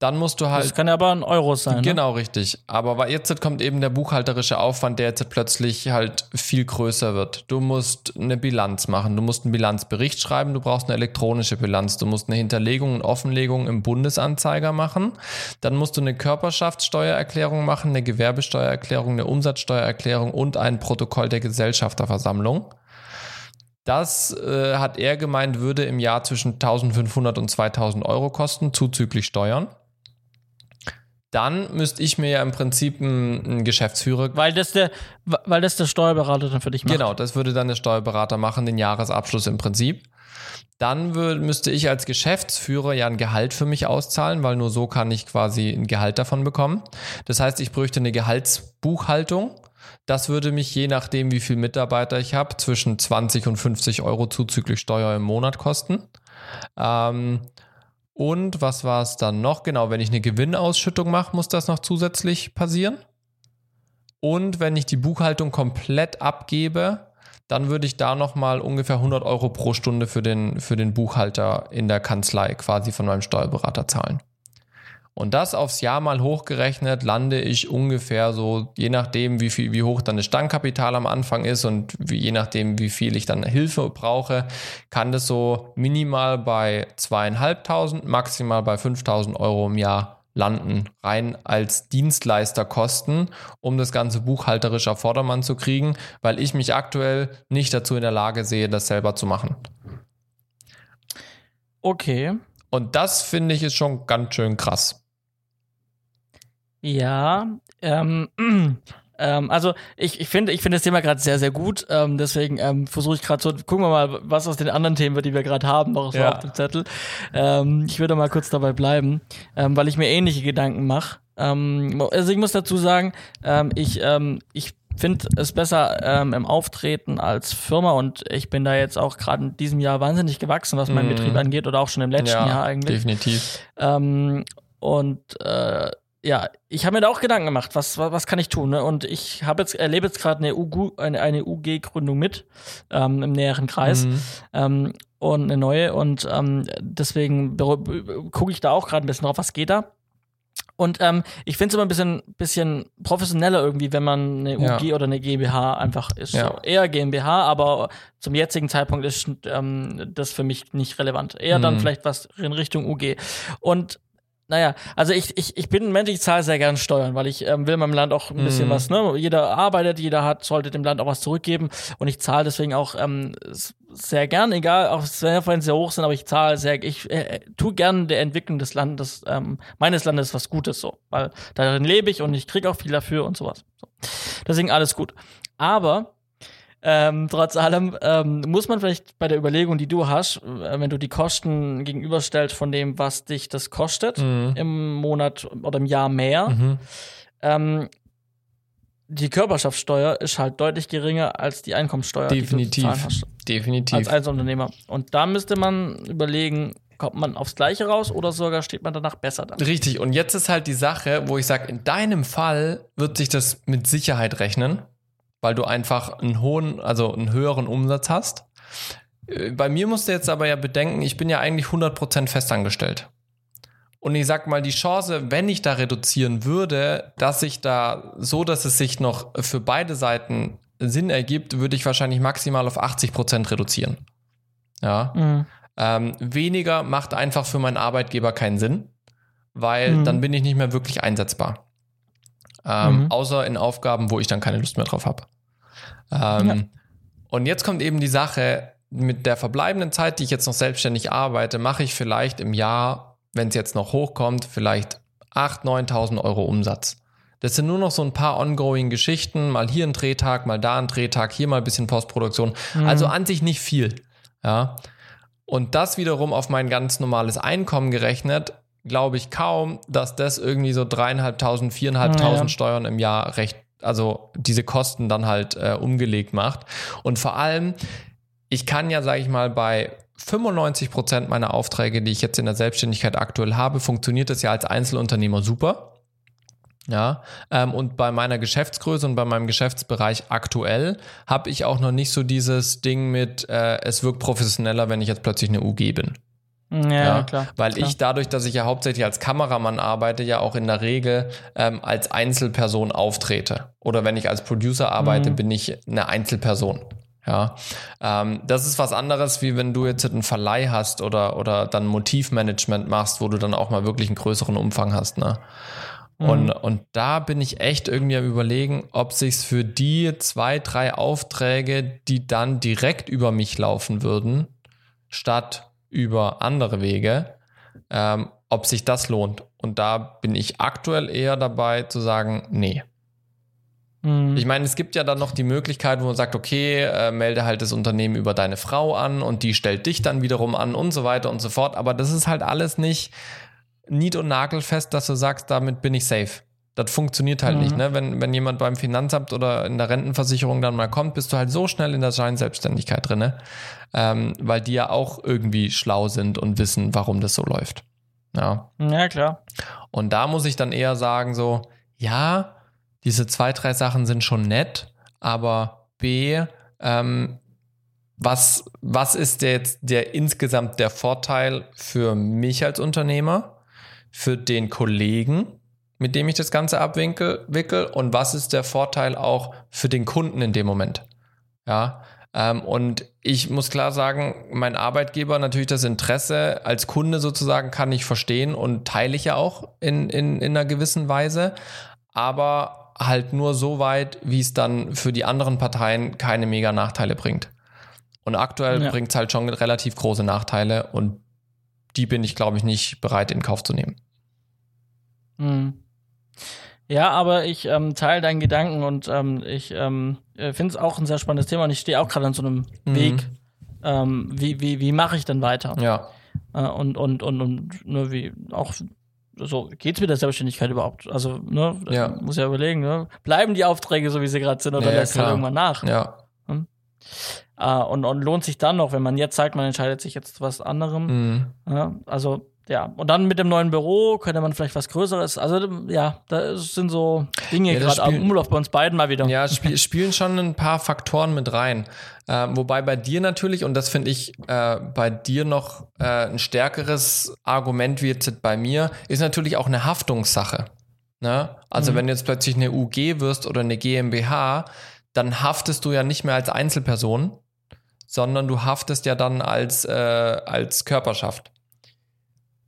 Dann musst du halt. Das kann ja aber ein Euro sein. Ne? Genau, ne? richtig. Aber jetzt kommt eben der buchhalterische Aufwand, der jetzt plötzlich halt viel größer wird. Du musst eine Bilanz machen, du musst einen Bilanzbericht schreiben, du brauchst eine elektronische Bilanz, du musst eine Hinterlegung und Offenlegung im Bundesanzeiger machen. Dann musst du eine Körperschaftssteuererklärung machen, eine Gewerbesteuererklärung, eine Umsatzsteuererklärung und ein Protokoll der Gesellschafterversammlung. Das äh, hat er gemeint, würde im Jahr zwischen 1500 und 2000 Euro kosten, zuzüglich Steuern dann müsste ich mir ja im Prinzip einen Geschäftsführer. Weil das, der, weil das der Steuerberater dann für dich macht. Genau, das würde dann der Steuerberater machen, den Jahresabschluss im Prinzip. Dann würde, müsste ich als Geschäftsführer ja ein Gehalt für mich auszahlen, weil nur so kann ich quasi ein Gehalt davon bekommen. Das heißt, ich bräuchte eine Gehaltsbuchhaltung. Das würde mich je nachdem, wie viel Mitarbeiter ich habe, zwischen 20 und 50 Euro zuzüglich Steuer im Monat kosten. Ähm, und was war es dann noch? Genau, wenn ich eine Gewinnausschüttung mache, muss das noch zusätzlich passieren. Und wenn ich die Buchhaltung komplett abgebe, dann würde ich da nochmal ungefähr 100 Euro pro Stunde für den, für den Buchhalter in der Kanzlei quasi von meinem Steuerberater zahlen. Und das aufs Jahr mal hochgerechnet, lande ich ungefähr so, je nachdem, wie viel, wie hoch dann das Stammkapital am Anfang ist und wie, je nachdem, wie viel ich dann Hilfe brauche, kann das so minimal bei zweieinhalbtausend, maximal bei 5000 Euro im Jahr landen, rein als Dienstleisterkosten, um das Ganze buchhalterisch auf Vordermann zu kriegen, weil ich mich aktuell nicht dazu in der Lage sehe, das selber zu machen. Okay. Und das finde ich ist schon ganz schön krass. Ja, ähm, ähm, also ich, ich finde ich finde das Thema gerade sehr, sehr gut. Ähm, deswegen ähm, versuche ich gerade so, gucken wir mal, was aus den anderen Themen, die wir gerade haben, noch so ja. auf dem Zettel. Ähm, ich würde mal kurz dabei bleiben, ähm, weil ich mir ähnliche Gedanken mache. Ähm, also ich muss dazu sagen, ähm, ich, ähm, ich finde es besser ähm, im Auftreten als Firma und ich bin da jetzt auch gerade in diesem Jahr wahnsinnig gewachsen, was meinen mm. Betrieb angeht oder auch schon im letzten ja, Jahr eigentlich. Definitiv. Ähm, und äh, ja, ich habe mir da auch Gedanken gemacht, was, was, was kann ich tun? Ne? Und ich habe jetzt, erlebe jetzt gerade eine, UG, eine, eine UG-Gründung mit ähm, im näheren Kreis mhm. ähm, und eine neue. Und ähm, deswegen gucke ich da auch gerade ein bisschen drauf, was geht da. Und ähm, ich finde es immer ein bisschen, bisschen professioneller irgendwie, wenn man eine UG ja. oder eine GmbH einfach ist. Ja. So eher GmbH, aber zum jetzigen Zeitpunkt ist ähm, das für mich nicht relevant. Eher mhm. dann vielleicht was in Richtung UG. Und naja, also ich, ich, ich bin ein Mensch, ich zahle sehr gerne Steuern, weil ich ähm, will meinem Land auch ein bisschen mm. was, ne? Jeder arbeitet, jeder hat, sollte dem Land auch was zurückgeben und ich zahle deswegen auch ähm, sehr gern, egal, auch wenn sie sehr hoch sind, aber ich zahle sehr, ich äh, tue gern der Entwicklung des Landes, ähm, meines Landes was Gutes so, weil darin lebe ich und ich kriege auch viel dafür und sowas. So. Deswegen alles gut. Aber ähm, trotz allem ähm, muss man vielleicht bei der Überlegung, die du hast, äh, wenn du die Kosten gegenüberstellst von dem, was dich das kostet mhm. im Monat oder im Jahr mehr, mhm. ähm, die Körperschaftssteuer ist halt deutlich geringer als die Einkommenssteuer, Definitiv. die hast. Definitiv. Als Einzelunternehmer. Und da müsste man überlegen, kommt man aufs Gleiche raus oder sogar steht man danach besser da? Richtig. Und jetzt ist halt die Sache, wo ich sage, in deinem Fall wird sich das mit Sicherheit rechnen weil du einfach einen hohen, also einen höheren Umsatz hast. Äh, bei mir musst du jetzt aber ja bedenken, ich bin ja eigentlich 100% festangestellt. Und ich sag mal, die Chance, wenn ich da reduzieren würde, dass ich da so, dass es sich noch für beide Seiten Sinn ergibt, würde ich wahrscheinlich maximal auf 80% reduzieren. Ja. Mhm. Ähm, weniger macht einfach für meinen Arbeitgeber keinen Sinn, weil mhm. dann bin ich nicht mehr wirklich einsetzbar. Ähm, mhm. Außer in Aufgaben, wo ich dann keine Lust mehr drauf habe. Ähm, ja. Und jetzt kommt eben die Sache, mit der verbleibenden Zeit, die ich jetzt noch selbstständig arbeite, mache ich vielleicht im Jahr, wenn es jetzt noch hochkommt, vielleicht 8.000, 9.000 Euro Umsatz. Das sind nur noch so ein paar ongoing Geschichten, mal hier ein Drehtag, mal da ein Drehtag, hier mal ein bisschen Postproduktion. Mhm. Also an sich nicht viel. Ja. Und das wiederum auf mein ganz normales Einkommen gerechnet, glaube ich kaum, dass das irgendwie so dreieinhalbtausend, viereinhalbtausend ja. Steuern im Jahr recht, also diese Kosten dann halt äh, umgelegt macht. Und vor allem, ich kann ja, sage ich mal, bei 95 Prozent meiner Aufträge, die ich jetzt in der Selbstständigkeit aktuell habe, funktioniert das ja als Einzelunternehmer super. Ja, ähm, und bei meiner Geschäftsgröße und bei meinem Geschäftsbereich aktuell habe ich auch noch nicht so dieses Ding mit, äh, es wirkt professioneller, wenn ich jetzt plötzlich eine UG bin. Ja, ja, klar. Weil klar. ich dadurch, dass ich ja hauptsächlich als Kameramann arbeite, ja auch in der Regel ähm, als Einzelperson auftrete. Oder wenn ich als Producer arbeite, mhm. bin ich eine Einzelperson. Ja, ähm, das ist was anderes, wie wenn du jetzt einen Verleih hast oder, oder dann Motivmanagement machst, wo du dann auch mal wirklich einen größeren Umfang hast. Ne? Und, mhm. und da bin ich echt irgendwie am überlegen, ob sich's für die zwei, drei Aufträge, die dann direkt über mich laufen würden, statt über andere Wege, ähm, ob sich das lohnt. Und da bin ich aktuell eher dabei zu sagen, nee. Mhm. Ich meine, es gibt ja dann noch die Möglichkeit, wo man sagt, okay, äh, melde halt das Unternehmen über deine Frau an und die stellt dich dann wiederum an und so weiter und so fort. Aber das ist halt alles nicht nied- und nagelfest, dass du sagst, damit bin ich safe. Das funktioniert halt mhm. nicht. Ne? Wenn, wenn jemand beim Finanzamt oder in der Rentenversicherung dann mal kommt, bist du halt so schnell in der Scheinselbstständigkeit drin, ne? ähm, weil die ja auch irgendwie schlau sind und wissen, warum das so läuft. Ja. ja, klar. Und da muss ich dann eher sagen, so, ja, diese zwei, drei Sachen sind schon nett, aber B, ähm, was, was ist der jetzt der insgesamt der Vorteil für mich als Unternehmer, für den Kollegen, mit dem ich das Ganze abwickel, und was ist der Vorteil auch für den Kunden in dem Moment? Ja, Ähm, und ich muss klar sagen, mein Arbeitgeber natürlich das Interesse als Kunde sozusagen kann ich verstehen und teile ich ja auch in, in, in einer gewissen Weise. Aber halt nur so weit, wie es dann für die anderen Parteien keine mega Nachteile bringt. Und aktuell ja. bringt es halt schon relativ große Nachteile und die bin ich, glaube ich, nicht bereit in Kauf zu nehmen. Mhm. Ja, aber ich ähm, teile deinen Gedanken und ähm, ich ähm, äh, finde es auch ein sehr spannendes Thema und ich stehe auch gerade an so einem mhm. Weg. Ähm, wie wie, wie mache ich denn weiter? Ja. Äh, und, und, und, und ne, wie auch so geht's mit der Selbstständigkeit überhaupt? Also, ne, ja. muss ja überlegen, ne? Bleiben die Aufträge so, wie sie gerade sind, oder ja, lässt halt irgendwann nach? Ja. Hm? Äh, und, und lohnt sich dann noch, wenn man jetzt sagt, man entscheidet sich jetzt zu was anderem. Mhm. Ja, also ja, und dann mit dem neuen Büro könnte man vielleicht was Größeres. Also ja, da sind so Dinge ja, gerade am Umlauf bei uns beiden mal wieder. Ja, sp spielen schon ein paar Faktoren mit rein. Äh, wobei bei dir natürlich, und das finde ich äh, bei dir noch äh, ein stärkeres Argument wie jetzt bei mir, ist natürlich auch eine Haftungssache. Ne? Also mhm. wenn du jetzt plötzlich eine UG wirst oder eine GmbH, dann haftest du ja nicht mehr als Einzelperson, sondern du haftest ja dann als, äh, als Körperschaft.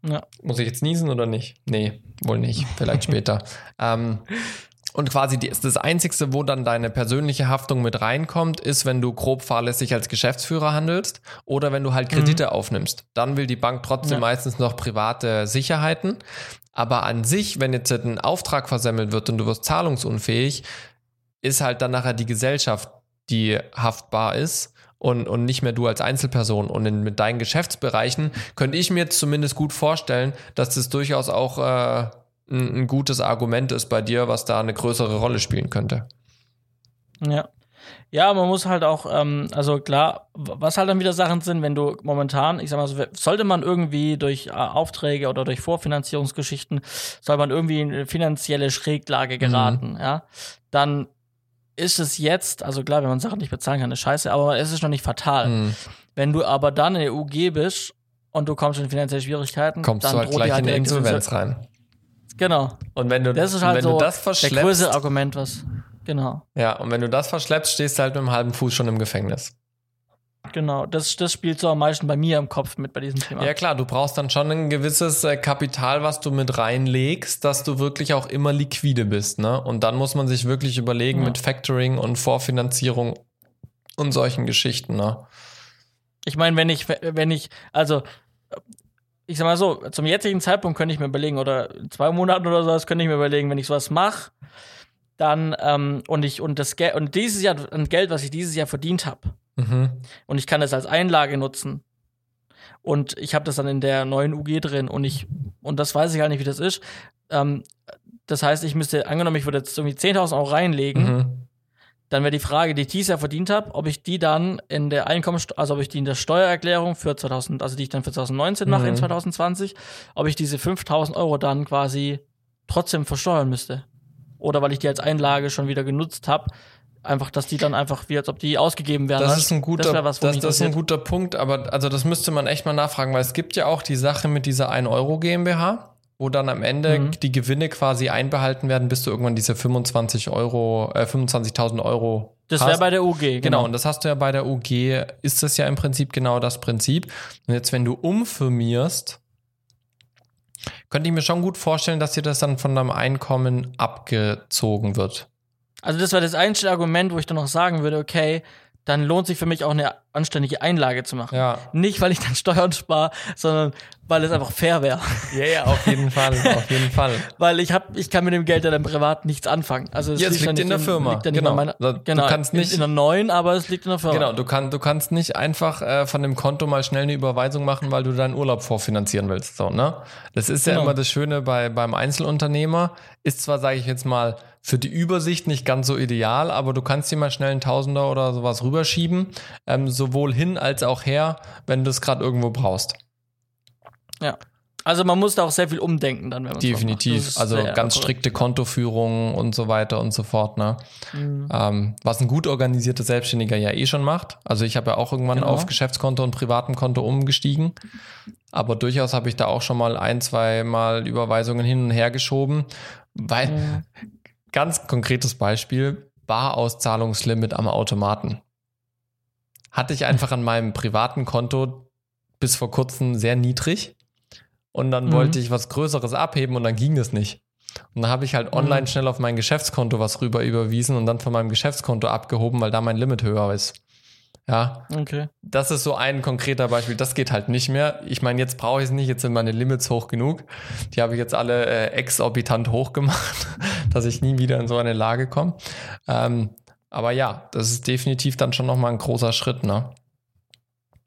Ja. Muss ich jetzt niesen oder nicht? Nee, wohl nicht. Vielleicht später. Ähm, und quasi die, das Einzige, wo dann deine persönliche Haftung mit reinkommt, ist, wenn du grob fahrlässig als Geschäftsführer handelst oder wenn du halt Kredite mhm. aufnimmst. Dann will die Bank trotzdem ja. meistens noch private Sicherheiten. Aber an sich, wenn jetzt ein Auftrag versemmelt wird und du wirst zahlungsunfähig, ist halt dann nachher die Gesellschaft, die haftbar ist und, und nicht mehr du als Einzelperson. Und in, mit deinen Geschäftsbereichen könnte ich mir zumindest gut vorstellen, dass das durchaus auch äh, ein, ein gutes Argument ist bei dir, was da eine größere Rolle spielen könnte. Ja. Ja, man muss halt auch, ähm, also klar, was halt dann wieder Sachen sind, wenn du momentan, ich sag mal so, sollte man irgendwie durch äh, Aufträge oder durch Vorfinanzierungsgeschichten, soll man irgendwie in eine finanzielle Schräglage geraten, mhm. ja, dann ist es jetzt, also klar, wenn man Sachen nicht bezahlen kann, ist scheiße, aber es ist noch nicht fatal. Mhm. Wenn du aber dann in der UG bist und du kommst in finanzielle Schwierigkeiten, kommst dann du halt gleich halt in Insolvenz rein. Genau. Und wenn du das ist halt wenn so du das verschleppst, der größte Argument, was genau. Ja, und wenn du das verschleppst, stehst du halt mit einem halben Fuß schon im Gefängnis. Genau, das, das spielt so am meisten bei mir im Kopf mit bei diesem Thema. Ja klar, du brauchst dann schon ein gewisses äh, Kapital, was du mit reinlegst, dass du wirklich auch immer liquide bist. Ne? Und dann muss man sich wirklich überlegen ja. mit Factoring und Vorfinanzierung und solchen Geschichten. Ne? Ich meine, wenn ich, wenn ich, also ich sag mal so, zum jetzigen Zeitpunkt könnte ich mir überlegen, oder in zwei Monaten oder sowas könnte ich mir überlegen, wenn ich sowas mache, dann ähm, und ich und das Geld und dieses Jahr ein Geld, was ich dieses Jahr verdient habe, Mhm. Und ich kann das als Einlage nutzen. Und ich habe das dann in der neuen UG drin und ich, und das weiß ich gar nicht, wie das ist. Ähm, das heißt, ich müsste, angenommen, ich würde jetzt irgendwie 10.000 Euro reinlegen, mhm. dann wäre die Frage, die ich dieses Jahr verdient habe, ob ich die dann in der Einkommensteuer, also ob ich die in der Steuererklärung für 2000, also die ich dann für 2019 mache, in 2020, mhm. ob ich diese 5.000 Euro dann quasi trotzdem versteuern müsste. Oder weil ich die als Einlage schon wieder genutzt habe, einfach, dass die dann einfach wie als ob die ausgegeben werden. Das ist ein guter, das, was, das, das ist ein guter Punkt, aber also das müsste man echt mal nachfragen, weil es gibt ja auch die Sache mit dieser 1 Euro GmbH, wo dann am Ende mhm. die Gewinne quasi einbehalten werden, bis du irgendwann diese 25 Euro, äh, 25.000 Euro das wäre bei der UG. Genau. genau, und das hast du ja bei der UG, ist das ja im Prinzip genau das Prinzip. Und jetzt, wenn du umfirmierst, könnte ich mir schon gut vorstellen, dass dir das dann von deinem Einkommen abgezogen wird. Also das war das einzige Argument, wo ich dann noch sagen würde, okay, dann lohnt sich für mich auch eine anständige Einlage zu machen. Ja. Nicht, weil ich dann Steuern spare, sondern weil es einfach fair wäre. Ja, ja, auf jeden Fall, auf jeden Fall. Weil ich hab, ich kann mit dem Geld ja dann privat nichts anfangen. Also es ja, es liegt, liegt in der in, Firma. Liegt genau. Meiner, genau. Du kannst nicht in, in der neuen, aber es liegt in der Firma. Genau, du, kann, du kannst nicht einfach äh, von dem Konto mal schnell eine Überweisung machen, weil du deinen Urlaub vorfinanzieren willst. So, ne? Das ist genau. ja immer das Schöne bei, beim Einzelunternehmer. Ist zwar, sage ich jetzt mal, für die Übersicht nicht ganz so ideal, aber du kannst dir mal schnell einen Tausender oder sowas rüberschieben, ähm, sowohl hin als auch her, wenn du es gerade irgendwo brauchst. Ja. Also man muss da auch sehr viel umdenken dann, wenn man Definitiv. Also ganz strikte Kontoführungen und so weiter und so fort. Ne? Mhm. Ähm, was ein gut organisierter Selbstständiger ja eh schon macht. Also ich habe ja auch irgendwann genau. auf Geschäftskonto und privatem Konto umgestiegen. Aber durchaus habe ich da auch schon mal ein, zwei Mal Überweisungen hin und her geschoben, weil mhm. Ganz konkretes Beispiel, Barauszahlungslimit am Automaten. Hatte ich einfach an meinem privaten Konto bis vor kurzem sehr niedrig. Und dann mhm. wollte ich was Größeres abheben und dann ging es nicht. Und dann habe ich halt mhm. online mhm. schnell auf mein Geschäftskonto was rüber überwiesen und dann von meinem Geschäftskonto abgehoben, weil da mein Limit höher ist. Ja. Okay. Das ist so ein konkreter Beispiel. Das geht halt nicht mehr. Ich meine, jetzt brauche ich es nicht. Jetzt sind meine Limits hoch genug. Die habe ich jetzt alle äh, exorbitant hoch gemacht, dass ich nie wieder in so eine Lage komme. Ähm, aber ja, das ist definitiv dann schon nochmal ein großer Schritt, ne?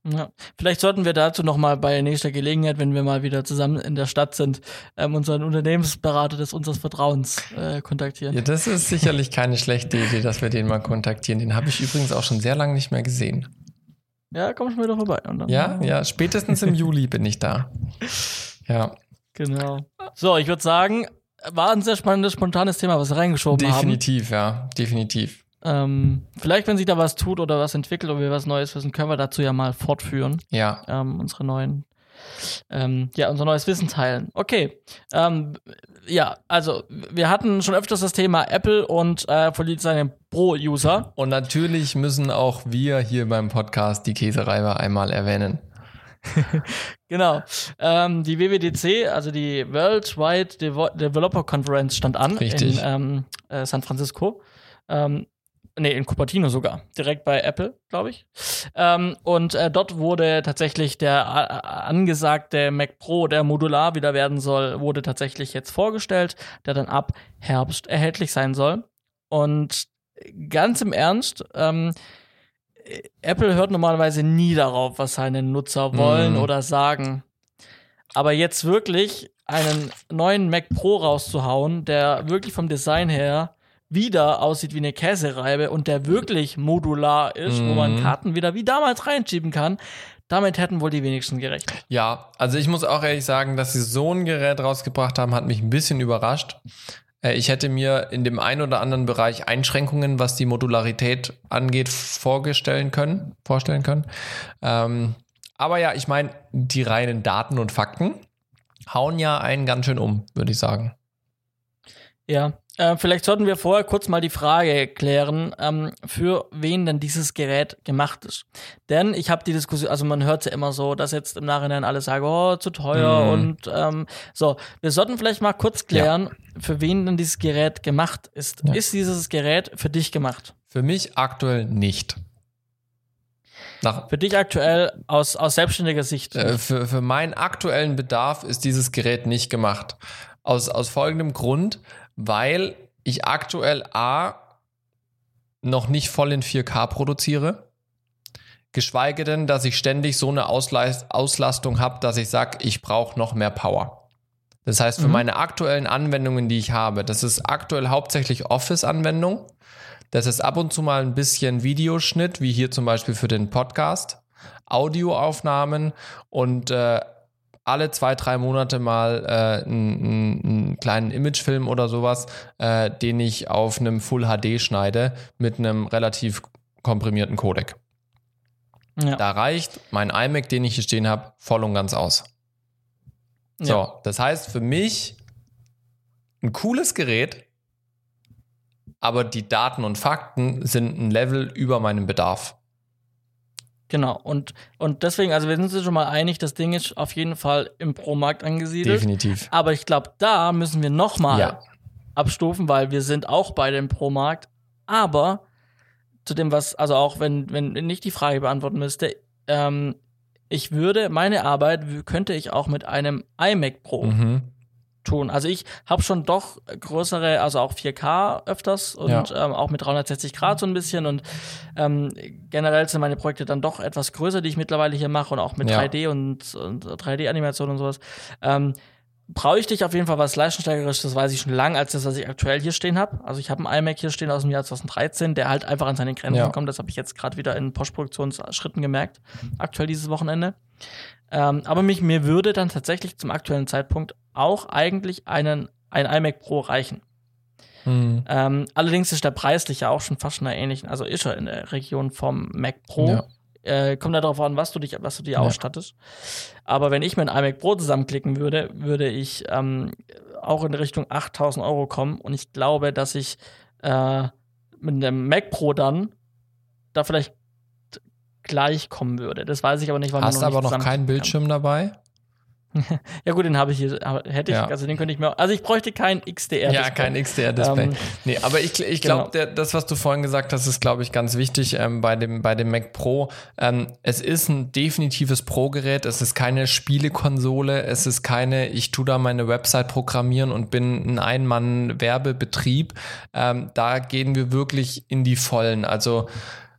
Ja. Vielleicht sollten wir dazu nochmal bei nächster Gelegenheit, wenn wir mal wieder zusammen in der Stadt sind, ähm, unseren Unternehmensberater des unseres Vertrauens äh, kontaktieren. Ja, das ist sicherlich keine schlechte Idee, dass wir den mal kontaktieren. Den habe ich übrigens auch schon sehr lange nicht mehr gesehen. Ja, komm schon wieder vorbei. ja, ja, spätestens im Juli bin ich da. Ja. Genau. So, ich würde sagen, war ein sehr spannendes, spontanes Thema, was wir reingeschoben definitiv, haben. Definitiv, ja, definitiv. Ähm, vielleicht, wenn sich da was tut oder was entwickelt oder wir was Neues wissen, können wir dazu ja mal fortführen. Ja. Ähm, unsere neuen, ähm, ja, unser neues Wissen teilen. Okay. Ähm, ja, also wir hatten schon öfters das Thema Apple und äh, seine Pro-User. Und natürlich müssen auch wir hier beim Podcast die Käsereiber einmal erwähnen. genau. Ähm, die WWDC, also die Worldwide Devo Developer Conference, stand an Richtig. in ähm, äh, San Francisco. Ähm, Nee, in Cupertino sogar. Direkt bei Apple, glaube ich. Ähm, und äh, dort wurde tatsächlich der äh, angesagte Mac Pro, der modular wieder werden soll, wurde tatsächlich jetzt vorgestellt, der dann ab Herbst erhältlich sein soll. Und ganz im Ernst, ähm, Apple hört normalerweise nie darauf, was seine Nutzer wollen mm. oder sagen. Aber jetzt wirklich einen neuen Mac Pro rauszuhauen, der wirklich vom Design her wieder aussieht wie eine Käsereibe und der wirklich modular ist, mhm. wo man mhm. Karten wieder wie damals reinschieben kann, damit hätten wohl die wenigsten gerechnet. Ja, also ich muss auch ehrlich sagen, dass sie so ein Gerät rausgebracht haben, hat mich ein bisschen überrascht. Äh, ich hätte mir in dem einen oder anderen Bereich Einschränkungen, was die Modularität angeht, vorstellen können. Vorstellen können. Ähm, aber ja, ich meine, die reinen Daten und Fakten hauen ja einen ganz schön um, würde ich sagen. Ja, äh, vielleicht sollten wir vorher kurz mal die Frage klären, ähm, für wen denn dieses Gerät gemacht ist. Denn ich habe die Diskussion, also man hört ja immer so, dass jetzt im Nachhinein alle sagen, oh, zu teuer mhm. und ähm, so. Wir sollten vielleicht mal kurz klären, ja. für wen denn dieses Gerät gemacht ist. Ja. Ist dieses Gerät für dich gemacht? Für mich aktuell nicht. Nach für dich aktuell aus, aus selbstständiger Sicht? Äh, für, für meinen aktuellen Bedarf ist dieses Gerät nicht gemacht. Aus, aus folgendem Grund weil ich aktuell A noch nicht voll in 4K produziere. Geschweige denn, dass ich ständig so eine Ausleist Auslastung habe, dass ich sage, ich brauche noch mehr Power. Das heißt, für mhm. meine aktuellen Anwendungen, die ich habe, das ist aktuell hauptsächlich Office-Anwendung. Das ist ab und zu mal ein bisschen Videoschnitt, wie hier zum Beispiel für den Podcast, Audioaufnahmen und äh, alle zwei, drei Monate mal äh, einen, einen kleinen Imagefilm oder sowas, äh, den ich auf einem Full HD schneide mit einem relativ komprimierten Codec. Ja. Da reicht mein iMac, den ich hier stehen habe, voll und ganz aus. So, ja. das heißt für mich ein cooles Gerät, aber die Daten und Fakten sind ein Level über meinem Bedarf. Genau, und, und deswegen, also wir sind uns schon mal einig, das Ding ist auf jeden Fall im Pro-Markt angesiedelt. Definitiv. Aber ich glaube, da müssen wir nochmal ja. abstufen, weil wir sind auch bei dem Pro-Markt. Aber zu dem, was, also auch wenn, wenn nicht die Frage beantworten müsste, ähm, ich würde, meine Arbeit könnte ich auch mit einem iMac Pro mhm tun. Also ich habe schon doch größere, also auch 4K öfters und ja. ähm, auch mit 360 Grad so ein bisschen und ähm, generell sind meine Projekte dann doch etwas größer, die ich mittlerweile hier mache und auch mit ja. 3D und, und 3D-Animation und sowas. Ähm, brauche ich dich auf jeden Fall was leistungsstärkeres, das weiß ich schon lange, als das, was ich aktuell hier stehen habe. Also ich habe einen iMac hier stehen aus dem Jahr 2013, der halt einfach an seine Grenzen ja. kommt. Das habe ich jetzt gerade wieder in Postproduktionsschritten gemerkt, aktuell dieses Wochenende. Ähm, aber mich, mir würde dann tatsächlich zum aktuellen Zeitpunkt auch eigentlich einen, ein iMac Pro reichen. Mhm. Ähm, allerdings ist der preislich ja auch schon fast in der ähnlichen, also ist er in der Region vom Mac Pro. Ja. Äh, kommt ja darauf an, was du dich, was du dir ja. ausstattest. Aber wenn ich mir ein iMac Pro zusammenklicken würde, würde ich ähm, auch in Richtung 8000 Euro kommen. Und ich glaube, dass ich äh, mit einem Mac Pro dann da vielleicht gleich kommen würde. Das weiß ich aber nicht, weil Hast du aber noch keinen Bildschirm dabei? ja gut, den habe ich hier, hätte ich, ja. also den könnte ich mir, also ich bräuchte kein XDR-Display. Ja, kein XDR-Display. Ähm, nee, aber ich, ich glaube, genau. das, was du vorhin gesagt hast, ist, glaube ich, ganz wichtig ähm, bei, dem, bei dem Mac Pro. Ähm, es ist ein definitives Pro-Gerät, es ist keine Spielekonsole, es ist keine, ich tue da meine Website programmieren und bin ein Ein-Mann-Werbebetrieb. Ähm, da gehen wir wirklich in die Vollen. Also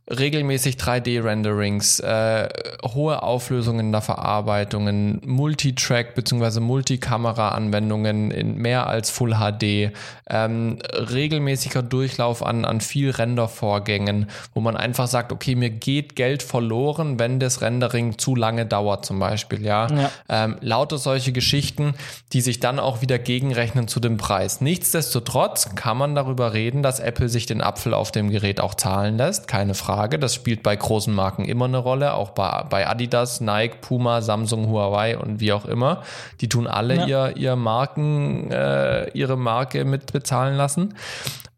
regelmäßig 3D-Renderings, äh, hohe Auflösungen in der Verarbeitung, Multitrack bzw. Multikamera-Anwendungen in mehr als Full HD, ähm, regelmäßiger Durchlauf an, an viel Rendervorgängen, wo man einfach sagt, okay, mir geht Geld verloren, wenn das Rendering zu lange dauert zum Beispiel, ja. ja. Ähm, lauter solche Geschichten, die sich dann auch wieder gegenrechnen zu dem Preis. Nichtsdestotrotz kann man darüber reden, dass Apple sich den Apfel auf dem Gerät auch zahlen lässt, keine Frage. Frage. Das spielt bei großen Marken immer eine Rolle, auch bei, bei Adidas, Nike, Puma, Samsung, Huawei und wie auch immer. Die tun alle ja. ihr, ihr Marken, äh, ihre Marke mit bezahlen lassen.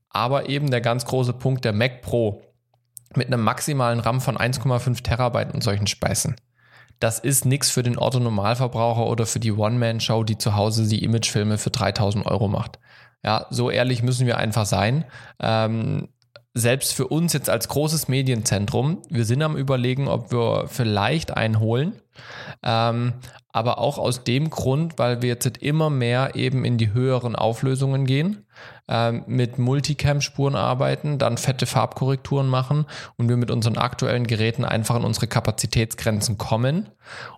Aber eben der ganz große Punkt, der Mac Pro mit einem maximalen RAM von 1,5 Terabyte und solchen Speisen. Das ist nichts für den Otto-Normalverbraucher oder für die One-Man-Show, die zu Hause die Imagefilme für 3000 Euro macht. Ja, so ehrlich müssen wir einfach sein. Ähm, selbst für uns jetzt als großes Medienzentrum, wir sind am Überlegen, ob wir vielleicht einholen. Ähm, aber auch aus dem Grund, weil wir jetzt immer mehr eben in die höheren Auflösungen gehen, ähm, mit Multicam-Spuren arbeiten, dann fette Farbkorrekturen machen und wir mit unseren aktuellen Geräten einfach an unsere Kapazitätsgrenzen kommen.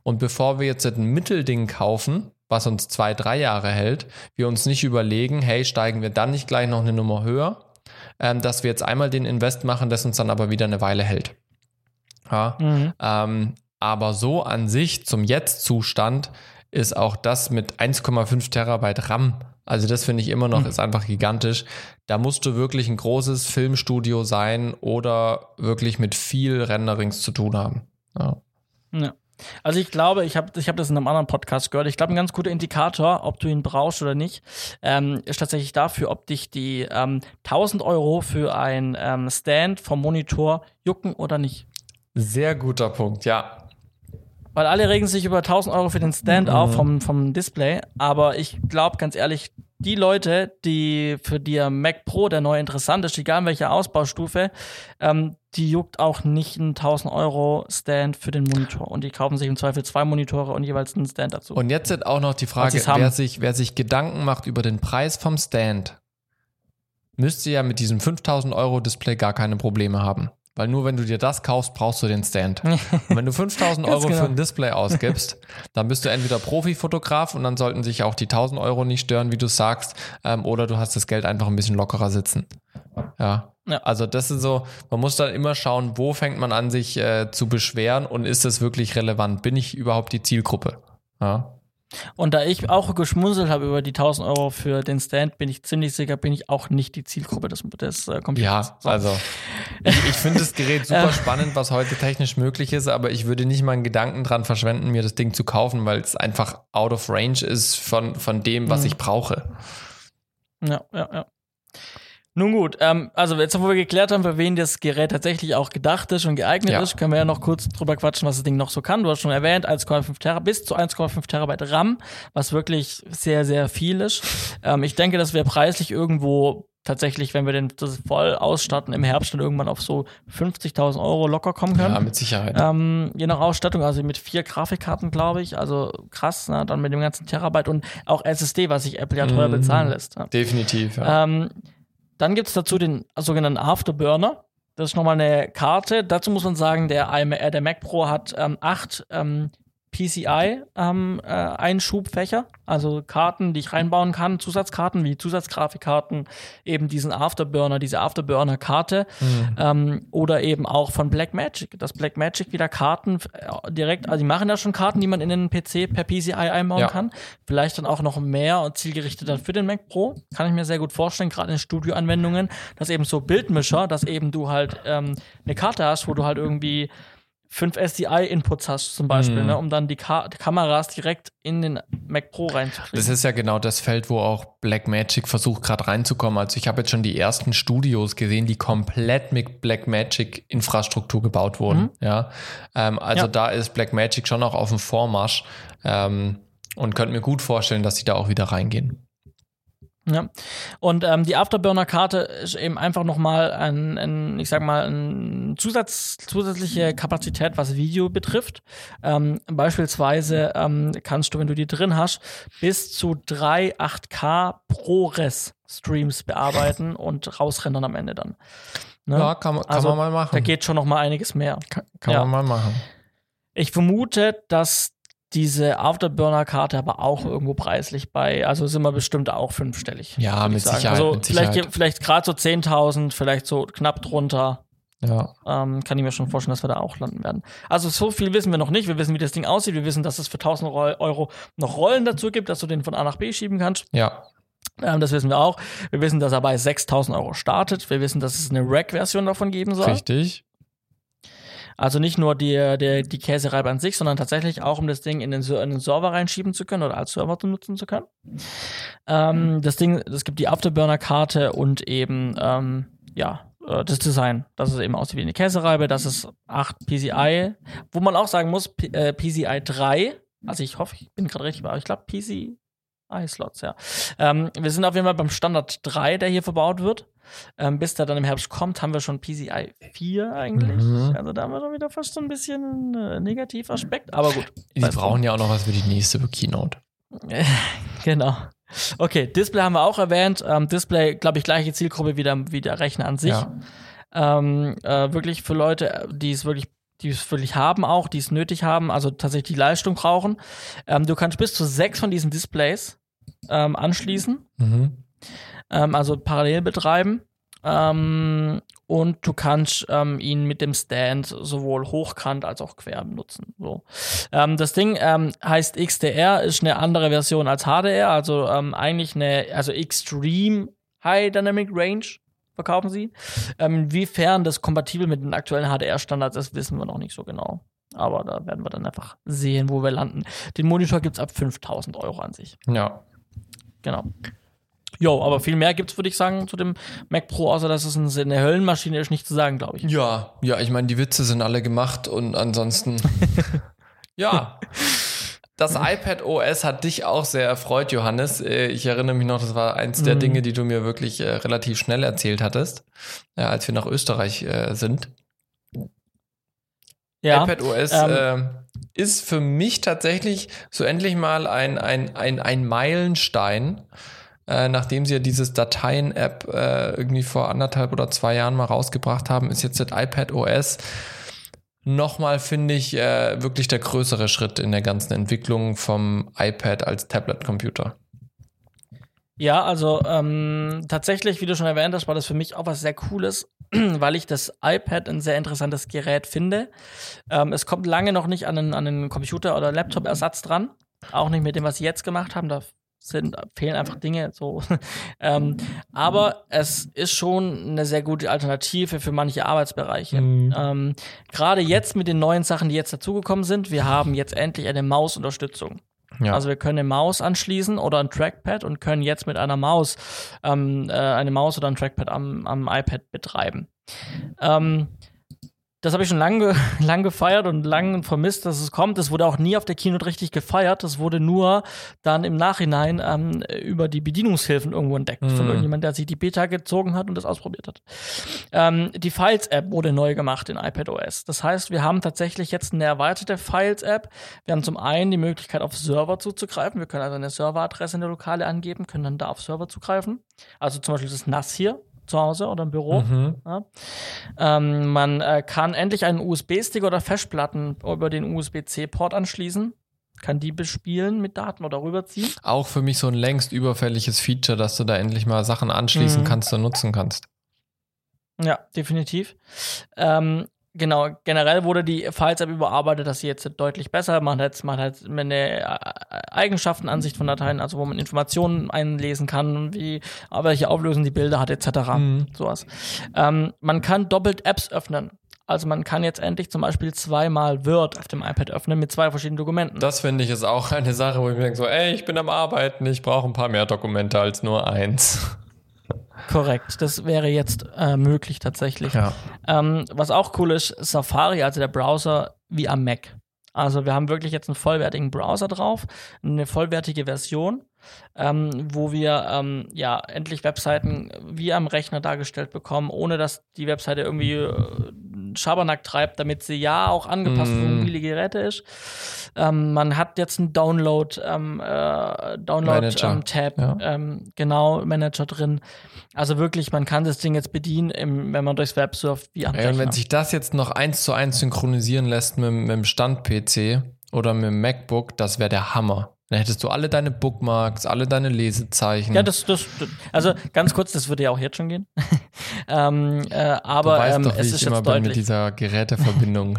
Und bevor wir jetzt ein Mittelding kaufen, was uns zwei, drei Jahre hält, wir uns nicht überlegen, hey, steigen wir dann nicht gleich noch eine Nummer höher, ähm, dass wir jetzt einmal den Invest machen, das uns dann aber wieder eine Weile hält. Ja, mhm. ähm, aber so an sich zum Jetzt-Zustand ist auch das mit 1,5 Terabyte RAM. Also das finde ich immer noch, mhm. ist einfach gigantisch. Da musst du wirklich ein großes Filmstudio sein oder wirklich mit viel Renderings zu tun haben. Ja. ja. Also ich glaube, ich habe ich hab das in einem anderen Podcast gehört. Ich glaube, ein ganz guter Indikator, ob du ihn brauchst oder nicht, ähm, ist tatsächlich dafür, ob dich die ähm, 1000 Euro für ein ähm, Stand vom Monitor jucken oder nicht. Sehr guter Punkt, ja. Weil alle regen sich über 1000 Euro für den Stand mhm. auf vom, vom Display. Aber ich glaube ganz ehrlich, die Leute, die für die Mac Pro der neue interessant ist, egal in welcher Ausbaustufe, ähm, die juckt auch nicht einen 1000 Euro Stand für den Monitor. Und die kaufen sich im Zweifel zwei Monitore und jeweils einen Stand dazu. Und jetzt ist auch noch die Frage, wer sich, wer sich Gedanken macht über den Preis vom Stand, müsste ja mit diesem 5000 Euro Display gar keine Probleme haben. Weil nur wenn du dir das kaufst, brauchst du den Stand. Und wenn du 5000 Euro genau. für ein Display ausgibst, dann bist du entweder Profifotograf und dann sollten sich auch die 1000 Euro nicht stören, wie du sagst, ähm, oder du hast das Geld einfach ein bisschen lockerer sitzen. Ja. ja. Also das ist so, man muss dann immer schauen, wo fängt man an, sich äh, zu beschweren und ist das wirklich relevant? Bin ich überhaupt die Zielgruppe? Ja. Und da ich auch geschmunzelt habe über die 1000 Euro für den Stand, bin ich ziemlich sicher, bin ich auch nicht die Zielgruppe des, des äh, Computers. Ja, so. also ich, ich finde das Gerät super spannend, was heute technisch möglich ist, aber ich würde nicht mal einen Gedanken dran verschwenden, mir das Ding zu kaufen, weil es einfach out of range ist von, von dem, was mhm. ich brauche. Ja, ja, ja. Nun gut, ähm, also jetzt, wo wir geklärt haben, für wen das Gerät tatsächlich auch gedacht ist und geeignet ja. ist, können wir ja noch kurz drüber quatschen, was das Ding noch so kann. Du hast schon erwähnt, 1,5 Terabyte bis zu 1,5 Terabyte RAM, was wirklich sehr, sehr viel ist. Ähm, ich denke, dass wir preislich irgendwo tatsächlich, wenn wir den das voll ausstatten, im Herbst dann irgendwann auf so 50.000 Euro locker kommen können. Ja, mit Sicherheit. Ähm, je nach Ausstattung, also mit vier Grafikkarten, glaube ich. Also krass, ne? dann mit dem ganzen Terabyte und auch SSD, was sich Apple ja teuer mm, bezahlen lässt. Definitiv, ja. Ähm, dann gibt es dazu den sogenannten Afterburner. Das ist nochmal eine Karte. Dazu muss man sagen, der, äh, der Mac Pro hat ähm, acht ähm, PCI-Einschubfächer, ähm, äh, also Karten, die ich reinbauen kann, Zusatzkarten wie Zusatzgrafikkarten, eben diesen Afterburner, diese Afterburner-Karte mhm. ähm, oder eben auch von Blackmagic, dass Blackmagic wieder Karten äh, direkt, also die machen ja schon Karten, die man in den PC per PCI einbauen ja. kann, vielleicht dann auch noch mehr und zielgerichteter für den Mac Pro, kann ich mir sehr gut vorstellen, gerade in Studioanwendungen, dass eben so Bildmischer, dass eben du halt ähm, eine Karte hast, wo du halt irgendwie fünf SDI-Inputs hast zum Beispiel, mhm. ne, um dann die, Ka die, Kameras direkt in den Mac Pro reinzukriegen. Das ist ja genau das Feld, wo auch Blackmagic versucht gerade reinzukommen. Also ich habe jetzt schon die ersten Studios gesehen, die komplett mit Blackmagic-Infrastruktur gebaut wurden. Mhm. Ja, ähm, also ja. da ist Blackmagic schon auch auf dem Vormarsch ähm, und könnte mir gut vorstellen, dass sie da auch wieder reingehen. Ja. Und ähm, die Afterburner-Karte ist eben einfach nochmal ein, ein, ich sag mal, ein Zusatz, zusätzliche Kapazität, was Video betrifft. Ähm, beispielsweise ähm, kannst du, wenn du die drin hast, bis zu drei 8K ProRes Streams bearbeiten und rausrendern am Ende dann. Ne? Ja, kann, kann also, man mal machen. Da geht schon nochmal einiges mehr. Kann, kann ja. man mal machen. Ich vermute, dass diese Afterburner-Karte aber auch irgendwo preislich bei, also sind wir bestimmt auch fünfstellig. Ja, mit Sicherheit, also mit Sicherheit. vielleicht, vielleicht gerade so 10.000, vielleicht so knapp drunter. Ja. Ähm, kann ich mir schon vorstellen, dass wir da auch landen werden. Also so viel wissen wir noch nicht. Wir wissen, wie das Ding aussieht. Wir wissen, dass es für 1000 Euro noch Rollen dazu gibt, dass du den von A nach B schieben kannst. Ja. Ähm, das wissen wir auch. Wir wissen, dass er bei 6000 Euro startet. Wir wissen, dass es eine Rack-Version davon geben soll. Richtig. Also nicht nur die, die, die Käsereibe an sich, sondern tatsächlich auch, um das Ding in den, in den Server reinschieben zu können oder als Server nutzen zu können. Ähm, das Ding, es gibt die Afterburner-Karte und eben, ähm, ja, äh, das Design, dass es eben aussieht wie eine Käsereibe, das ist 8 PCI, wo man auch sagen muss, P äh, PCI 3, also ich hoffe, ich bin gerade richtig, aber ich glaube PCI slots ja. Ähm, wir sind auf jeden Fall beim Standard 3, der hier verbaut wird. Ähm, bis der dann im Herbst kommt, haben wir schon PCI 4 eigentlich. Mhm. Also da haben wir dann wieder fast so ein bisschen äh, Negativaspekt, aber gut. Die brauchen ja auch noch was für die nächste Keynote. genau. Okay, Display haben wir auch erwähnt. Ähm, Display, glaube ich, gleiche Zielgruppe wie der, wie der Rechner an sich. Ja. Ähm, äh, wirklich für Leute, die es wirklich die es wirklich haben auch, die es nötig haben, also tatsächlich die Leistung brauchen. Ähm, du kannst bis zu sechs von diesen Displays ähm, anschließen. Mhm ähm, also parallel betreiben. Ähm, und du kannst ähm, ihn mit dem Stand sowohl hochkant als auch quer benutzen. So. Ähm, das Ding ähm, heißt XDR, ist eine andere Version als HDR, also ähm, eigentlich eine, also Extreme High Dynamic Range verkaufen sie. Ähm, inwiefern das kompatibel mit den aktuellen HDR-Standards ist, wissen wir noch nicht so genau. Aber da werden wir dann einfach sehen, wo wir landen. Den Monitor gibt es ab 5000 Euro an sich. Ja. Genau. Jo, aber viel mehr gibt's, würde ich sagen, zu dem Mac Pro, außer dass es eine Höllenmaschine ist, nicht zu sagen, glaube ich. Ja, ja, ich meine, die Witze sind alle gemacht und ansonsten. ja. Das iPad OS hat dich auch sehr erfreut, Johannes. Äh, ich erinnere mich noch, das war eins der mhm. Dinge, die du mir wirklich äh, relativ schnell erzählt hattest, äh, als wir nach Österreich sind. Ja, iPad OS ähm, äh, ist für mich tatsächlich so endlich mal ein, ein, ein, ein Meilenstein äh, nachdem sie ja dieses Dateien-App äh, irgendwie vor anderthalb oder zwei Jahren mal rausgebracht haben, ist jetzt das iPad OS nochmal, finde ich, äh, wirklich der größere Schritt in der ganzen Entwicklung vom iPad als Tablet-Computer. Ja, also ähm, tatsächlich, wie du schon erwähnt hast, war das für mich auch was sehr Cooles, weil ich das iPad ein sehr interessantes Gerät finde. Ähm, es kommt lange noch nicht an einen, an einen Computer- oder Laptop-Ersatz dran. Auch nicht mit dem, was sie jetzt gemacht haben. Da sind, fehlen einfach Dinge so. ähm, aber es ist schon eine sehr gute Alternative für manche Arbeitsbereiche. Mhm. Ähm, Gerade jetzt mit den neuen Sachen, die jetzt dazugekommen sind, wir haben jetzt endlich eine Mausunterstützung. Ja. Also wir können eine Maus anschließen oder ein Trackpad und können jetzt mit einer Maus ähm, äh, eine Maus oder ein Trackpad am, am iPad betreiben. Ähm, das habe ich schon lange lang gefeiert und lange vermisst, dass es kommt. Es wurde auch nie auf der Keynote richtig gefeiert. Das wurde nur dann im Nachhinein ähm, über die Bedienungshilfen irgendwo entdeckt. Mhm. Von irgendjemand, der sich die Beta gezogen hat und das ausprobiert hat. Ähm, die Files-App wurde neu gemacht in iPadOS. Das heißt, wir haben tatsächlich jetzt eine erweiterte Files-App. Wir haben zum einen die Möglichkeit, auf Server zuzugreifen. Wir können also eine Serveradresse in der Lokale angeben, können dann da auf Server zugreifen. Also zum Beispiel das NAS hier zu Hause oder im Büro. Mhm. Ja. Ähm, man äh, kann endlich einen USB-Stick oder Festplatten über den USB-C-Port anschließen kann die bespielen mit Daten oder rüberziehen. Auch für mich so ein längst überfälliges Feature, dass du da endlich mal Sachen anschließen mhm. kannst und nutzen kannst. Ja, definitiv. Ähm, Genau, generell wurde die Files-App überarbeitet, dass sie jetzt deutlich besser. Man hat, man hat eine äh, Eigenschaftenansicht von Dateien, also wo man Informationen einlesen kann, wie welche Auflösung die Bilder hat, etc. Mhm. Sowas. Ähm, man kann doppelt Apps öffnen. Also man kann jetzt endlich zum Beispiel zweimal Word auf dem iPad öffnen mit zwei verschiedenen Dokumenten. Das finde ich ist auch eine Sache, wo ich mir denke so, ey, ich bin am Arbeiten, ich brauche ein paar mehr Dokumente als nur eins. Korrekt, das wäre jetzt äh, möglich tatsächlich. Ja. Ähm, was auch cool ist, Safari, also der Browser wie am Mac. Also wir haben wirklich jetzt einen vollwertigen Browser drauf, eine vollwertige Version, ähm, wo wir ähm, ja endlich Webseiten wie am Rechner dargestellt bekommen, ohne dass die Webseite irgendwie äh, Schabernack treibt, damit sie ja auch angepasst mm. für mobile Geräte ist. Ähm, man hat jetzt einen Download, ähm, äh, Download ähm, Tab, ja. ähm, genau Manager drin. Also wirklich, man kann das Ding jetzt bedienen, im, wenn man durchs Web surft, wie am Ey, Und wenn sich das jetzt noch eins zu eins synchronisieren lässt mit, mit dem Stand-PC oder mit dem MacBook, das wäre der Hammer. Dann hättest du alle deine Bookmarks, alle deine Lesezeichen. Ja, das, das, also ganz kurz, das würde ja auch jetzt schon gehen. ähm, äh, aber du weißt ähm, doch, wie es ich ist immer jetzt bin deutlich. mit dieser Geräteverbindung.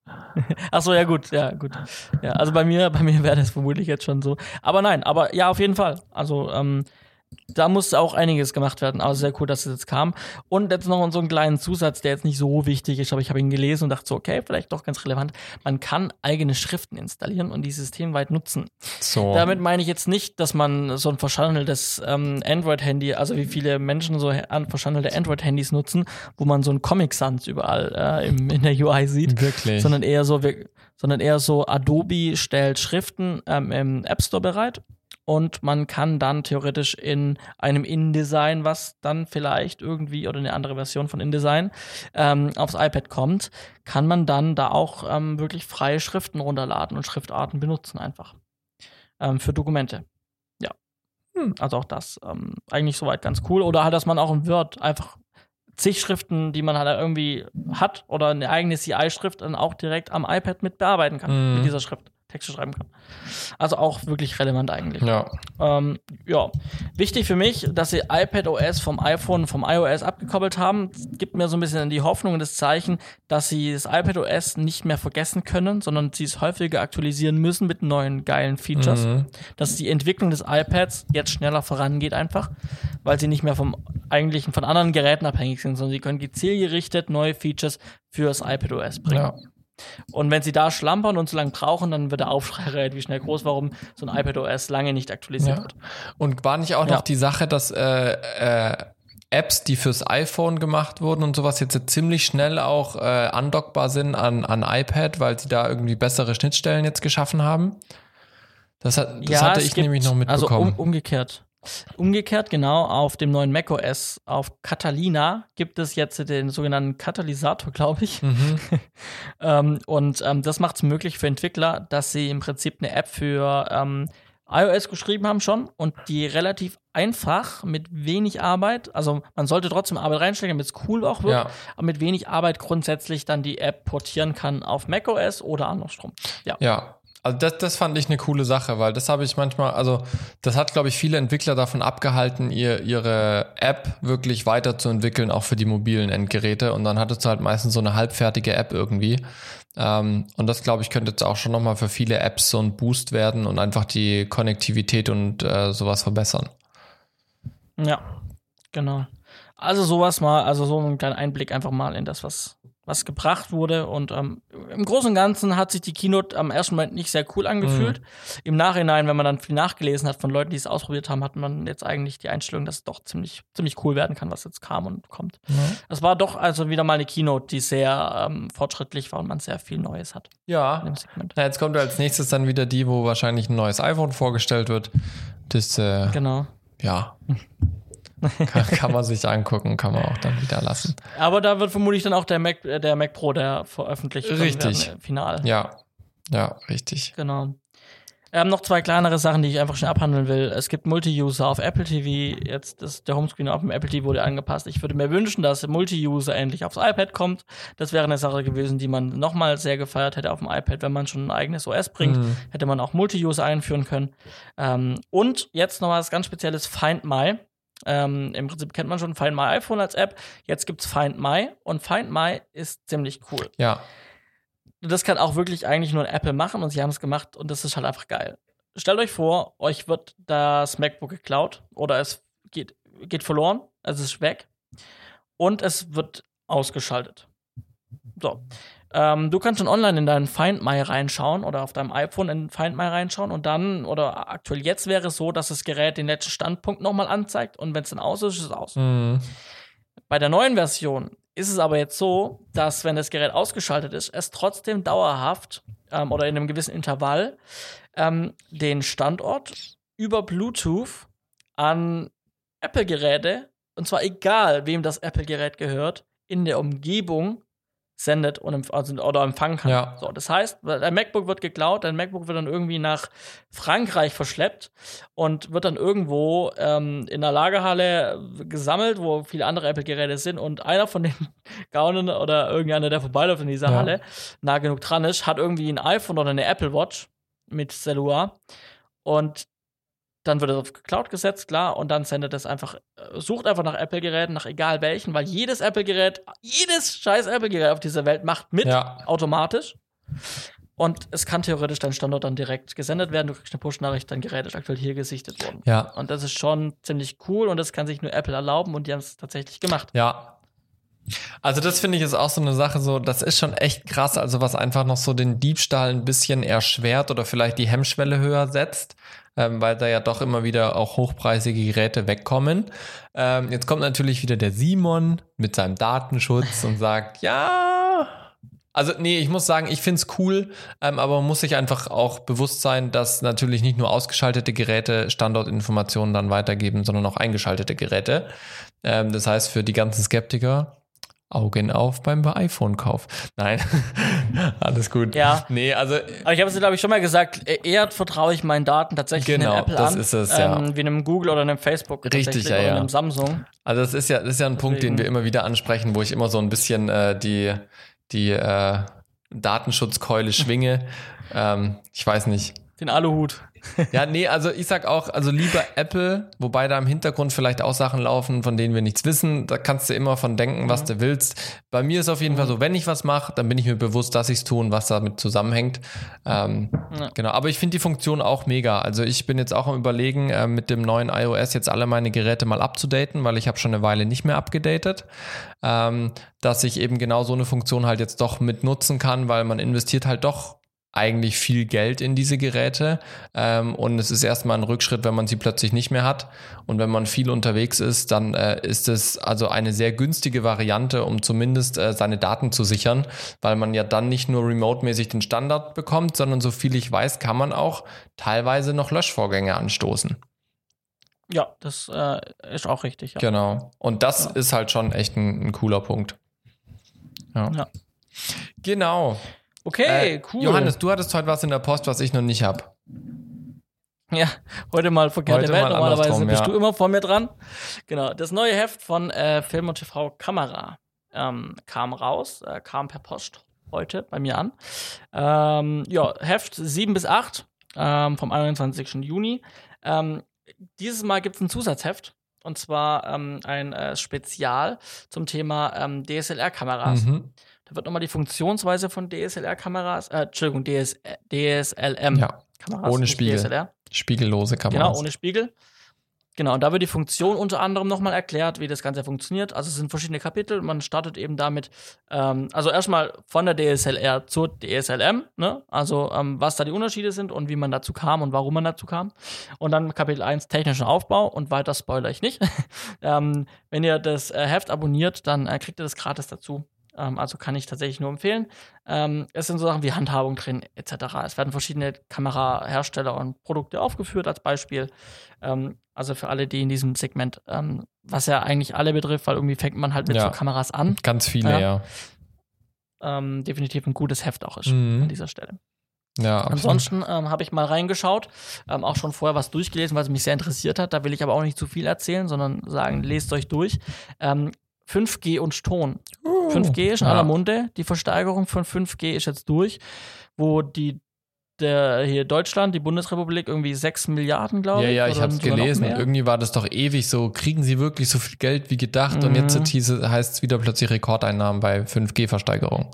Ach so, ja gut, ja gut. Ja, also bei mir, bei mir wäre das vermutlich jetzt schon so. Aber nein, aber ja, auf jeden Fall. Also ähm, da muss auch einiges gemacht werden. Also sehr cool, dass es jetzt kam. Und jetzt noch so einen kleinen Zusatz, der jetzt nicht so wichtig ist, aber ich habe ihn gelesen und dachte so, okay, vielleicht doch ganz relevant. Man kann eigene Schriften installieren und die systemweit nutzen. So. Damit meine ich jetzt nicht, dass man so ein verschandeltes ähm, Android-Handy, also wie viele Menschen so verschandelte Android-Handys nutzen, wo man so ein Comic Sans überall äh, im, in der UI sieht. Wirklich. Sondern eher so, sondern eher so Adobe stellt Schriften ähm, im App Store bereit und man kann dann theoretisch in einem InDesign, was dann vielleicht irgendwie oder eine andere Version von InDesign ähm, aufs iPad kommt, kann man dann da auch ähm, wirklich freie Schriften runterladen und Schriftarten benutzen einfach ähm, für Dokumente. Ja, hm, also auch das ähm, eigentlich soweit ganz cool. Oder halt, dass man auch in Word einfach zig Schriften, die man halt irgendwie hat oder eine eigene CI-Schrift dann auch direkt am iPad mit bearbeiten kann, mhm. mit dieser Schrift. Texte schreiben kann. Also auch wirklich relevant eigentlich. Ja. Ähm, ja. Wichtig für mich, dass sie iPad OS vom iPhone, vom iOS abgekoppelt haben, gibt mir so ein bisschen die Hoffnung und das Zeichen, dass sie das iPad OS nicht mehr vergessen können, sondern sie es häufiger aktualisieren müssen mit neuen geilen Features. Mhm. Dass die Entwicklung des iPads jetzt schneller vorangeht einfach, weil sie nicht mehr vom eigentlichen, von anderen Geräten abhängig sind, sondern sie können gezielgerichtet neue Features fürs iPad OS bringen. Ja. Und wenn sie da schlampern und so lange brauchen, dann wird der Aufschrei relativ schnell groß, warum so ein iPad OS lange nicht aktualisiert ja. wird. Und war nicht auch ja. noch die Sache, dass äh, äh, Apps, die fürs iPhone gemacht wurden und sowas, jetzt ziemlich schnell auch äh, andockbar sind an, an iPad, weil sie da irgendwie bessere Schnittstellen jetzt geschaffen haben? Das, hat, das ja, hatte ich gibt, nämlich noch mitbekommen. Also um, umgekehrt. Umgekehrt, genau, auf dem neuen macOS, auf Catalina, gibt es jetzt den sogenannten Katalysator, glaube ich. Mhm. ähm, und ähm, das macht es möglich für Entwickler, dass sie im Prinzip eine App für ähm, iOS geschrieben haben schon und die relativ einfach mit wenig Arbeit, also man sollte trotzdem Arbeit reinstecken, damit es cool auch wird, ja. aber mit wenig Arbeit grundsätzlich dann die App portieren kann auf macOS oder andersrum. Ja. Ja, also das, das fand ich eine coole Sache, weil das habe ich manchmal, also das hat, glaube ich, viele Entwickler davon abgehalten, ihr, ihre App wirklich weiterzuentwickeln, auch für die mobilen Endgeräte. Und dann hattest du halt meistens so eine halbfertige App irgendwie. Ähm, und das, glaube ich, könnte jetzt auch schon nochmal für viele Apps so ein Boost werden und einfach die Konnektivität und äh, sowas verbessern. Ja, genau. Also sowas mal, also so ein kleiner Einblick einfach mal in das, was was gebracht wurde. Und ähm, im Großen und Ganzen hat sich die Keynote am ersten Moment nicht sehr cool angefühlt. Mhm. Im Nachhinein, wenn man dann viel nachgelesen hat von Leuten, die es ausprobiert haben, hat man jetzt eigentlich die Einstellung, dass es doch ziemlich, ziemlich cool werden kann, was jetzt kam und kommt. Es mhm. war doch also wieder mal eine Keynote, die sehr ähm, fortschrittlich war und man sehr viel Neues hat. Ja. Na, jetzt kommt als nächstes dann wieder die, wo wahrscheinlich ein neues iPhone vorgestellt wird. Das, äh, genau. Ja. kann, kann, man sich angucken, kann man auch dann wieder lassen. Aber da wird vermutlich dann auch der Mac, äh, der Mac Pro, der veröffentlicht Richtig. Werden, äh, final. Ja, ja, richtig. Genau. Ähm, noch zwei kleinere Sachen, die ich einfach schnell abhandeln will. Es gibt Multi-User auf Apple TV. Jetzt ist der Homescreen auf dem Apple TV wurde angepasst. Ich würde mir wünschen, dass Multi-User endlich aufs iPad kommt. Das wäre eine Sache gewesen, die man nochmal sehr gefeiert hätte auf dem iPad. Wenn man schon ein eigenes OS bringt, mhm. hätte man auch Multi-User einführen können. Ähm, und jetzt noch was ganz Spezielles: Find My. Ähm, Im Prinzip kennt man schon Find My iPhone als App. Jetzt gibt es Find My und Find My ist ziemlich cool. Ja. Das kann auch wirklich eigentlich nur Apple machen und sie haben es gemacht und das ist halt einfach geil. Stellt euch vor, euch wird das MacBook geklaut oder es geht, geht verloren, also es ist weg und es wird ausgeschaltet. So. Ähm, du kannst schon online in deinen Find My reinschauen oder auf deinem iPhone in Find My reinschauen und dann, oder aktuell jetzt wäre es so, dass das Gerät den letzten Standpunkt nochmal anzeigt und wenn es dann aus ist, ist es aus. Mhm. Bei der neuen Version ist es aber jetzt so, dass wenn das Gerät ausgeschaltet ist, es trotzdem dauerhaft ähm, oder in einem gewissen Intervall ähm, den Standort über Bluetooth an Apple-Geräte, und zwar egal, wem das Apple-Gerät gehört, in der Umgebung sendet und also, oder empfangen kann. Ja. So, das heißt, dein MacBook wird geklaut, dein MacBook wird dann irgendwie nach Frankreich verschleppt und wird dann irgendwo ähm, in der Lagerhalle gesammelt, wo viele andere Apple-Geräte sind und einer von den Gaunen oder irgendeiner, der vorbeiläuft in dieser ja. Halle, nah genug dran ist, hat irgendwie ein iPhone oder eine Apple Watch mit Cellular und dann wird es auf Cloud gesetzt, klar, und dann sendet es einfach, äh, sucht einfach nach Apple-Geräten, nach egal welchen, weil jedes Apple-Gerät, jedes scheiß Apple-Gerät auf dieser Welt macht mit, ja. automatisch. Und es kann theoretisch dein Standort dann direkt gesendet werden. Du kriegst eine Push-Nachricht, dein Gerät ist aktuell hier gesichtet worden. Ja. Und das ist schon ziemlich cool und das kann sich nur Apple erlauben und die haben es tatsächlich gemacht. Ja, also das finde ich ist auch so eine Sache, so das ist schon echt krass, also was einfach noch so den Diebstahl ein bisschen erschwert oder vielleicht die Hemmschwelle höher setzt, ähm, weil da ja doch immer wieder auch hochpreisige Geräte wegkommen. Ähm, jetzt kommt natürlich wieder der Simon mit seinem Datenschutz und sagt, ja, also nee, ich muss sagen, ich finde es cool, ähm, aber man muss sich einfach auch bewusst sein, dass natürlich nicht nur ausgeschaltete Geräte Standortinformationen dann weitergeben, sondern auch eingeschaltete Geräte. Ähm, das heißt, für die ganzen Skeptiker, Augen auf beim iPhone-Kauf. Nein, alles gut. Ja. Nee, also. Aber ich habe es, glaube ich, schon mal gesagt, eher vertraue ich meinen Daten tatsächlich genau, einem Apple das an, ist es, ja. Ähm, wie einem Google oder einem Facebook. Richtig, ja, oder ja. einem Samsung. Also das ist ja, das ist ja ein Deswegen. Punkt, den wir immer wieder ansprechen, wo ich immer so ein bisschen äh, die, die äh, Datenschutzkeule schwinge. ähm, ich weiß nicht. Den Aluhut. Ja, nee, also ich sag auch, also lieber Apple, wobei da im Hintergrund vielleicht auch Sachen laufen, von denen wir nichts wissen. Da kannst du immer von denken, was mhm. du willst. Bei mir ist auf jeden. Fall so, wenn ich was mache, dann bin ich mir bewusst, dass ich es tue und was damit zusammenhängt. Ähm, ja. Genau, aber ich finde die Funktion auch mega. Also ich bin jetzt auch am überlegen, äh, mit dem neuen iOS jetzt alle meine Geräte mal abzudaten, weil ich habe schon eine Weile nicht mehr abgedatet. Ähm, dass ich eben genau so eine Funktion halt jetzt doch mit nutzen kann, weil man investiert halt doch eigentlich viel Geld in diese Geräte ähm, und es ist erstmal ein Rückschritt, wenn man sie plötzlich nicht mehr hat und wenn man viel unterwegs ist, dann äh, ist es also eine sehr günstige Variante, um zumindest äh, seine Daten zu sichern, weil man ja dann nicht nur remote-mäßig den Standard bekommt, sondern so viel ich weiß, kann man auch teilweise noch Löschvorgänge anstoßen. Ja, das äh, ist auch richtig. Ja. Genau. Und das ja. ist halt schon echt ein, ein cooler Punkt. Ja. ja. Genau. Okay, äh, cool. Johannes, du hattest heute was in der Post, was ich noch nicht habe. Ja, heute mal verkehrte heute Welt. Mal Normalerweise bist ja. du immer vor mir dran. Genau. Das neue Heft von äh, Film und TV Kamera ähm, kam raus, äh, kam per Post heute bei mir an. Ähm, ja, Heft 7 bis 8 ähm, vom 21. Juni. Ähm, dieses Mal gibt es ein Zusatzheft. Und zwar ähm, ein äh, Spezial zum Thema ähm, DSLR-Kameras. Mhm. Da wird nochmal die Funktionsweise von DSLR-Kameras, äh, Entschuldigung, DS, DSLM. Ja, ohne Spiegel. DSLR. Spiegellose Kameras. Genau, ohne Spiegel. Genau, und da wird die Funktion unter anderem nochmal erklärt, wie das Ganze funktioniert. Also es sind verschiedene Kapitel. Man startet eben damit, ähm, also erstmal von der DSLR zur DSLM, ne? Also ähm, was da die Unterschiede sind und wie man dazu kam und warum man dazu kam. Und dann Kapitel 1 technischen Aufbau und weiter spoiler ich nicht. ähm, wenn ihr das äh, Heft abonniert, dann äh, kriegt ihr das gratis dazu. Ähm, also kann ich tatsächlich nur empfehlen. Ähm, es sind so Sachen wie Handhabung drin, etc. Es werden verschiedene Kamerahersteller und Produkte aufgeführt als Beispiel. Ähm, also für alle, die in diesem Segment, ähm, was ja eigentlich alle betrifft, weil irgendwie fängt man halt mit ja. so Kameras an. Ganz viele, ja. ja. Ähm, definitiv ein gutes Heft auch ist mhm. an dieser Stelle. Ja, Ansonsten ähm, habe ich mal reingeschaut, ähm, auch schon vorher was durchgelesen, was mich sehr interessiert hat. Da will ich aber auch nicht zu viel erzählen, sondern sagen, lest euch durch. Ähm, 5G und Ton. Uh, 5G ist in ja. aller Munde. Die Versteigerung von 5G ist jetzt durch, wo die der hier Deutschland, die Bundesrepublik, irgendwie 6 Milliarden, glaube ich. Ja, ja, ich habe es gelesen. Irgendwie war das doch ewig so, kriegen sie wirklich so viel Geld wie gedacht? Mhm. Und jetzt mhm. heißt es wieder plötzlich Rekordeinnahmen bei 5G-Versteigerung.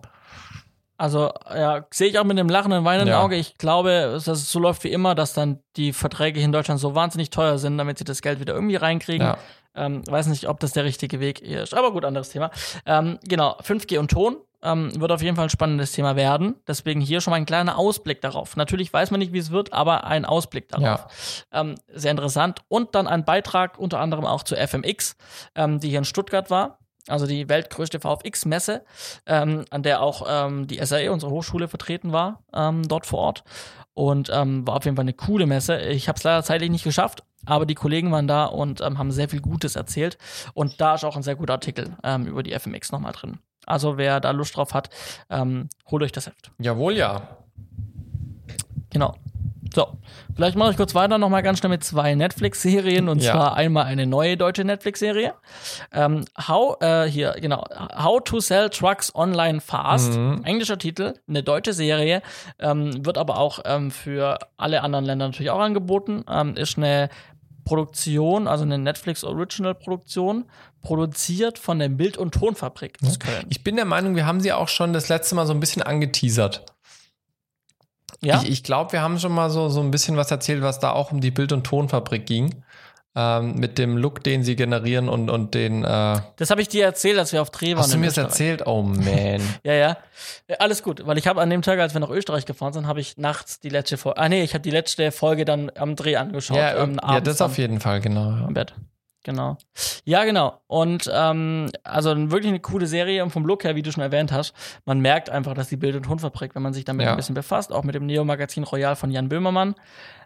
Also, ja, sehe ich auch mit dem lachenden, weinenden ja. Auge. Ich glaube, dass es so läuft wie immer, dass dann die Verträge hier in Deutschland so wahnsinnig teuer sind, damit sie das Geld wieder irgendwie reinkriegen. Ja. Ähm, weiß nicht, ob das der richtige Weg ist. Aber gut, anderes Thema. Ähm, genau, 5G und Ton. ähm, wird auf jeden Fall ein spannendes Thema werden. Deswegen hier schon mal ein kleiner Ausblick darauf. Natürlich weiß man nicht, wie es wird, aber ein Ausblick darauf. Ja. Ähm, sehr interessant. Und dann ein Beitrag unter anderem auch zu FMX, ähm, die hier in Stuttgart war. Also die weltgrößte VFX-Messe, ähm, an der auch ähm, die SAE, unsere Hochschule, vertreten war, ähm, dort vor Ort. Und ähm, war auf jeden Fall eine coole Messe. Ich habe es leider zeitlich nicht geschafft, aber die Kollegen waren da und ähm, haben sehr viel Gutes erzählt. Und da ist auch ein sehr guter Artikel ähm, über die FMX nochmal drin. Also wer da Lust drauf hat, ähm, holt euch das Heft. Jawohl, ja. Genau. So, vielleicht mache ich kurz weiter nochmal ganz schnell mit zwei Netflix-Serien und ja. zwar einmal eine neue deutsche Netflix-Serie. Ähm, how, äh, hier, genau, How to Sell Trucks Online Fast. Mhm. Englischer Titel, eine deutsche Serie, ähm, wird aber auch ähm, für alle anderen Länder natürlich auch angeboten. Ähm, ist eine Produktion, also eine Netflix Original Produktion, produziert von der Bild- und Tonfabrik aus Köln. Ich bin der Meinung, wir haben sie auch schon das letzte Mal so ein bisschen angeteasert. Ja? Ich, ich glaube, wir haben schon mal so, so ein bisschen was erzählt, was da auch um die Bild- und Tonfabrik ging. Ähm, mit dem Look, den sie generieren und, und den. Äh das habe ich dir erzählt, als wir auf Dreh waren. Hast du mir das erzählt? Oh man. ja, ja. Alles gut, weil ich habe an dem Tag, als wir nach Österreich gefahren sind, habe ich nachts die letzte Folge. Ah, nee, ich habe die letzte Folge dann am Dreh angeschaut. Ja, ähm, ja das auf jeden Fall, genau. Im Bett. Genau. Ja, genau. Und ähm, also wirklich eine coole Serie und vom Look her, wie du schon erwähnt hast, man merkt einfach, dass die Bild- und Tonfabrik, wenn man sich damit ja. ein bisschen befasst, auch mit dem Neo-Magazin Royal von Jan Böhmermann,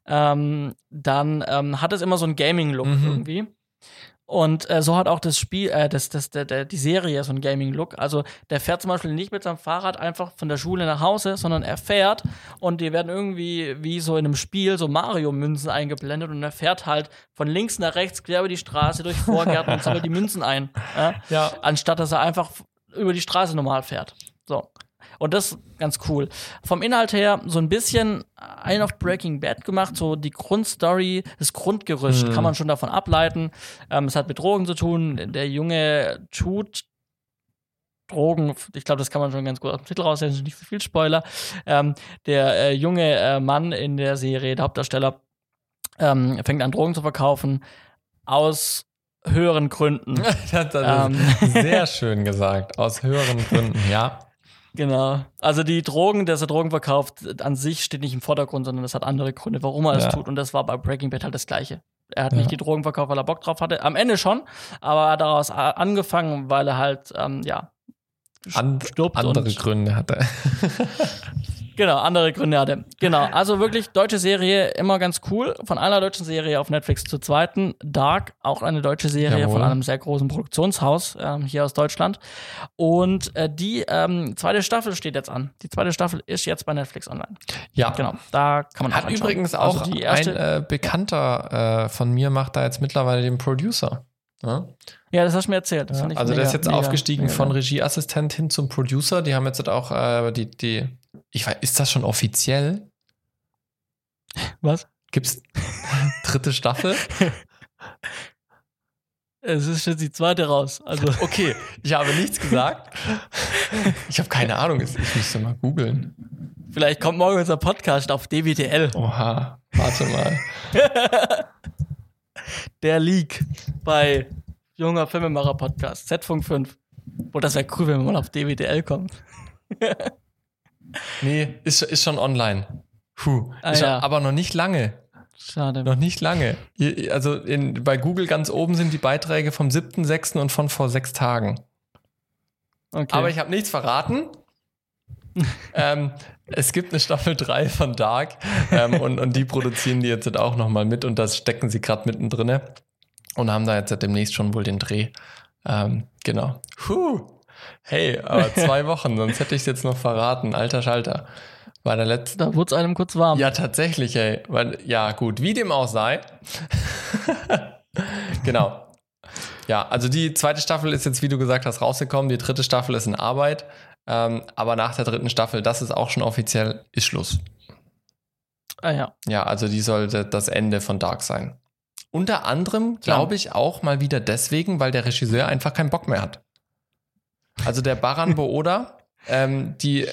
ähm, dann ähm, hat es immer so einen Gaming-Look mhm. irgendwie. Und äh, so hat auch das Spiel, äh, das, das, der, der, die Serie so einen Gaming-Look. Also der fährt zum Beispiel nicht mit seinem Fahrrad einfach von der Schule nach Hause, sondern er fährt und die werden irgendwie wie so in einem Spiel so Mario-Münzen eingeblendet und er fährt halt von links nach rechts quer über die Straße durch Vorgärten und sammelt die Münzen ein. Ja? ja. Anstatt dass er einfach über die Straße normal fährt. Und das ist ganz cool. Vom Inhalt her so ein bisschen ein auf Breaking Bad gemacht, so die Grundstory, das Grundgerüst mhm. kann man schon davon ableiten. Ähm, es hat mit Drogen zu tun. Der Junge tut Drogen, ich glaube, das kann man schon ganz gut aus dem Titel rauslesen, nicht so viel Spoiler. Ähm, der äh, junge äh, Mann in der Serie, der Hauptdarsteller, ähm, fängt an, Drogen zu verkaufen aus höheren Gründen. das ähm, sehr schön gesagt. Aus höheren Gründen, ja. Genau. Also die Drogen, dass er Drogen verkauft, an sich steht nicht im Vordergrund, sondern das hat andere Gründe, warum er ja. es tut. Und das war bei Breaking Bad halt das Gleiche. Er hat ja. nicht die Drogen verkauft, weil er Bock drauf hatte. Am Ende schon, aber er hat daraus angefangen, weil er halt, ähm, ja, An stirbt. Andere Gründe hatte. Genau, andere Gründe hatte. Genau, also wirklich deutsche Serie, immer ganz cool. Von einer deutschen Serie auf Netflix zur zweiten. Dark, auch eine deutsche Serie Jawohl. von einem sehr großen Produktionshaus ähm, hier aus Deutschland. Und äh, die ähm, zweite Staffel steht jetzt an. Die zweite Staffel ist jetzt bei Netflix online. Ja. Genau, da kann man Hat auch übrigens auch also ein äh, Bekannter äh, von mir macht da jetzt mittlerweile den Producer. Ja, ja das hast du mir erzählt. Ja, also mega, der ist jetzt mega, aufgestiegen mega. von Regieassistent hin zum Producer. Die haben jetzt auch äh, die, die ich weiß, ist das schon offiziell? Was? Gibt's dritte Staffel? Es ist jetzt die zweite raus. Also. Okay, ich habe nichts gesagt. Ich habe keine Ahnung, ich müsste mal googeln. Vielleicht kommt morgen unser Podcast auf DWTL. Oha, warte mal. Der Leak bei Junger Filmemacher Podcast, Z-Funk 5. Boah, das wäre cool, wenn wir mal auf DWTL kommen. Nee, ist, ist schon online. Puh. Ah, ja. schon, aber noch nicht lange. Schade. Noch nicht lange. Also in, bei Google ganz oben sind die Beiträge vom 7.6. und von vor sechs Tagen. Okay. Aber ich habe nichts verraten. ähm, es gibt eine Staffel 3 von Dark ähm, und, und die produzieren die jetzt auch nochmal mit und das stecken sie gerade mittendrin und haben da jetzt demnächst schon wohl den Dreh. Ähm, genau. Puh. Hey, aber zwei Wochen, sonst hätte ich es jetzt noch verraten. Alter Schalter. War der letzte. Da wurde es einem kurz warm. Ja, tatsächlich, ey. Weil, ja, gut, wie dem auch sei. genau. Ja, also die zweite Staffel ist jetzt, wie du gesagt hast, rausgekommen. Die dritte Staffel ist in Arbeit. Ähm, aber nach der dritten Staffel, das ist auch schon offiziell, ist Schluss. Ah ja. Ja, also die sollte das Ende von Dark sein. Unter anderem, glaube ich, auch mal wieder deswegen, weil der Regisseur einfach keinen Bock mehr hat. Also der Baran Booda, ähm, die,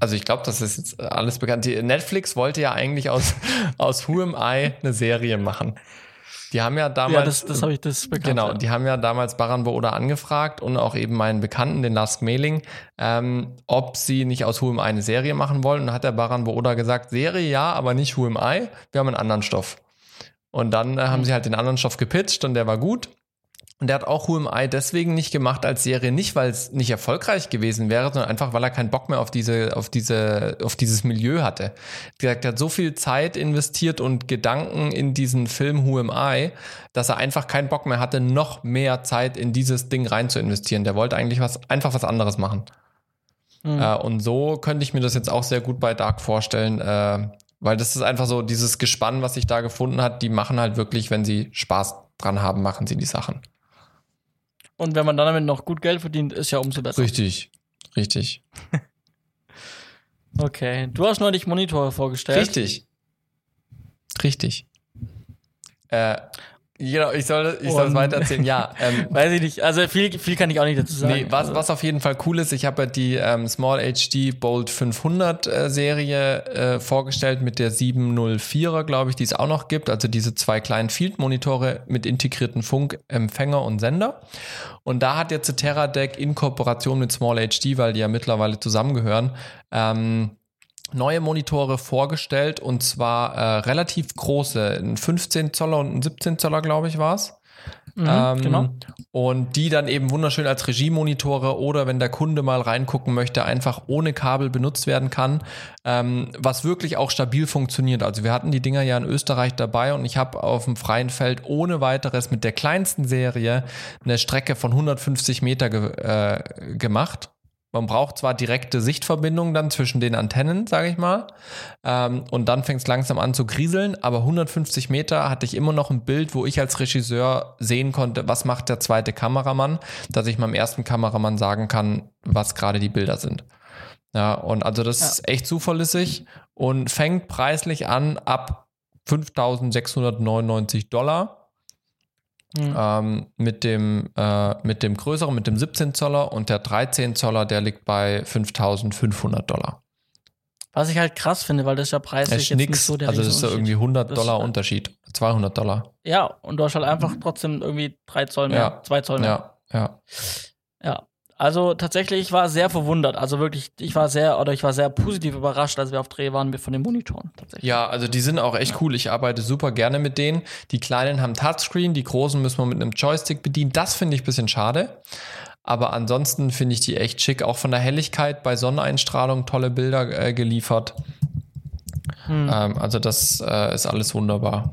also ich glaube, das ist jetzt alles bekannt. Die Netflix wollte ja eigentlich aus, aus Who Am I eine Serie machen. Die haben ja damals. Ja, das, das habe ich das bekannt. Genau, die haben ja damals Baran Booda angefragt und auch eben meinen Bekannten, den Last Mailing, ähm, ob sie nicht aus Who Am I eine Serie machen wollen. Und dann hat der Baran Booda gesagt, Serie ja, aber nicht Who Am I, wir haben einen anderen Stoff. Und dann äh, haben mhm. sie halt den anderen Stoff gepitcht und der war gut. Und der hat auch Who Am I deswegen nicht gemacht als Serie, nicht weil es nicht erfolgreich gewesen wäre, sondern einfach, weil er keinen Bock mehr auf diese, auf diese, auf dieses Milieu hatte. Er hat so viel Zeit investiert und Gedanken in diesen Film Who Am I, dass er einfach keinen Bock mehr hatte, noch mehr Zeit in dieses Ding rein zu investieren. Der wollte eigentlich was, einfach was anderes machen. Mhm. Äh, und so könnte ich mir das jetzt auch sehr gut bei Dark vorstellen, äh, weil das ist einfach so dieses Gespann, was sich da gefunden hat, die machen halt wirklich, wenn sie Spaß dran haben, machen sie die Sachen. Und wenn man dann damit noch gut Geld verdient, ist ja umso besser. Richtig, richtig. okay, du hast neulich Monitore vorgestellt. Richtig. Richtig. Äh, Genau, ich soll, ich soll es weiter erzählen. Ja, ähm, weiß ich nicht. Also viel, viel kann ich auch nicht dazu sagen. Nee, was, was auf jeden Fall cool ist, ich habe ja die ähm, Small HD Bolt 500 äh, Serie äh, vorgestellt mit der 704er, glaube ich, die es auch noch gibt. Also diese zwei kleinen Field-Monitore mit integrierten Funkempfänger und Sender. Und da hat jetzt Teradek in Kooperation mit Small HD, weil die ja mittlerweile zusammengehören, ähm, neue Monitore vorgestellt und zwar äh, relativ große, ein 15 Zoller und ein 17 Zoller, glaube ich, war es. Mhm, ähm, genau. Und die dann eben wunderschön als Regiemonitore oder wenn der Kunde mal reingucken möchte, einfach ohne Kabel benutzt werden kann, ähm, was wirklich auch stabil funktioniert. Also wir hatten die Dinger ja in Österreich dabei und ich habe auf dem freien Feld ohne weiteres mit der kleinsten Serie eine Strecke von 150 Meter ge äh, gemacht man braucht zwar direkte Sichtverbindungen dann zwischen den Antennen, sage ich mal, ähm, und dann fängt es langsam an zu grieseln, aber 150 Meter hatte ich immer noch ein Bild, wo ich als Regisseur sehen konnte, was macht der zweite Kameramann, dass ich meinem ersten Kameramann sagen kann, was gerade die Bilder sind. Ja, und also das ja. ist echt zuverlässig und fängt preislich an ab 5699 Dollar Mhm. Ähm, mit, dem, äh, mit dem größeren, mit dem 17 Zoller und der 13 Zoller, der liegt bei 5500 Dollar. Was ich halt krass finde, weil das ja preislich jetzt nix. nicht so der Also das ist ja irgendwie 100 Dollar Unterschied, 200 Dollar. Ja, und du hast halt einfach trotzdem irgendwie 3 Zoll mehr, 2 ja. Zoll mehr. Ja, ja. Also tatsächlich, ich war sehr verwundert. Also wirklich, ich war sehr, oder ich war sehr positiv überrascht, als wir auf Dreh waren von den Monitoren. Tatsächlich. Ja, also die sind auch echt ja. cool. Ich arbeite super gerne mit denen. Die kleinen haben Touchscreen, die großen müssen wir mit einem Joystick bedienen. Das finde ich ein bisschen schade. Aber ansonsten finde ich die echt schick. Auch von der Helligkeit bei Sonneneinstrahlung tolle Bilder äh, geliefert. Hm. Ähm, also das äh, ist alles wunderbar.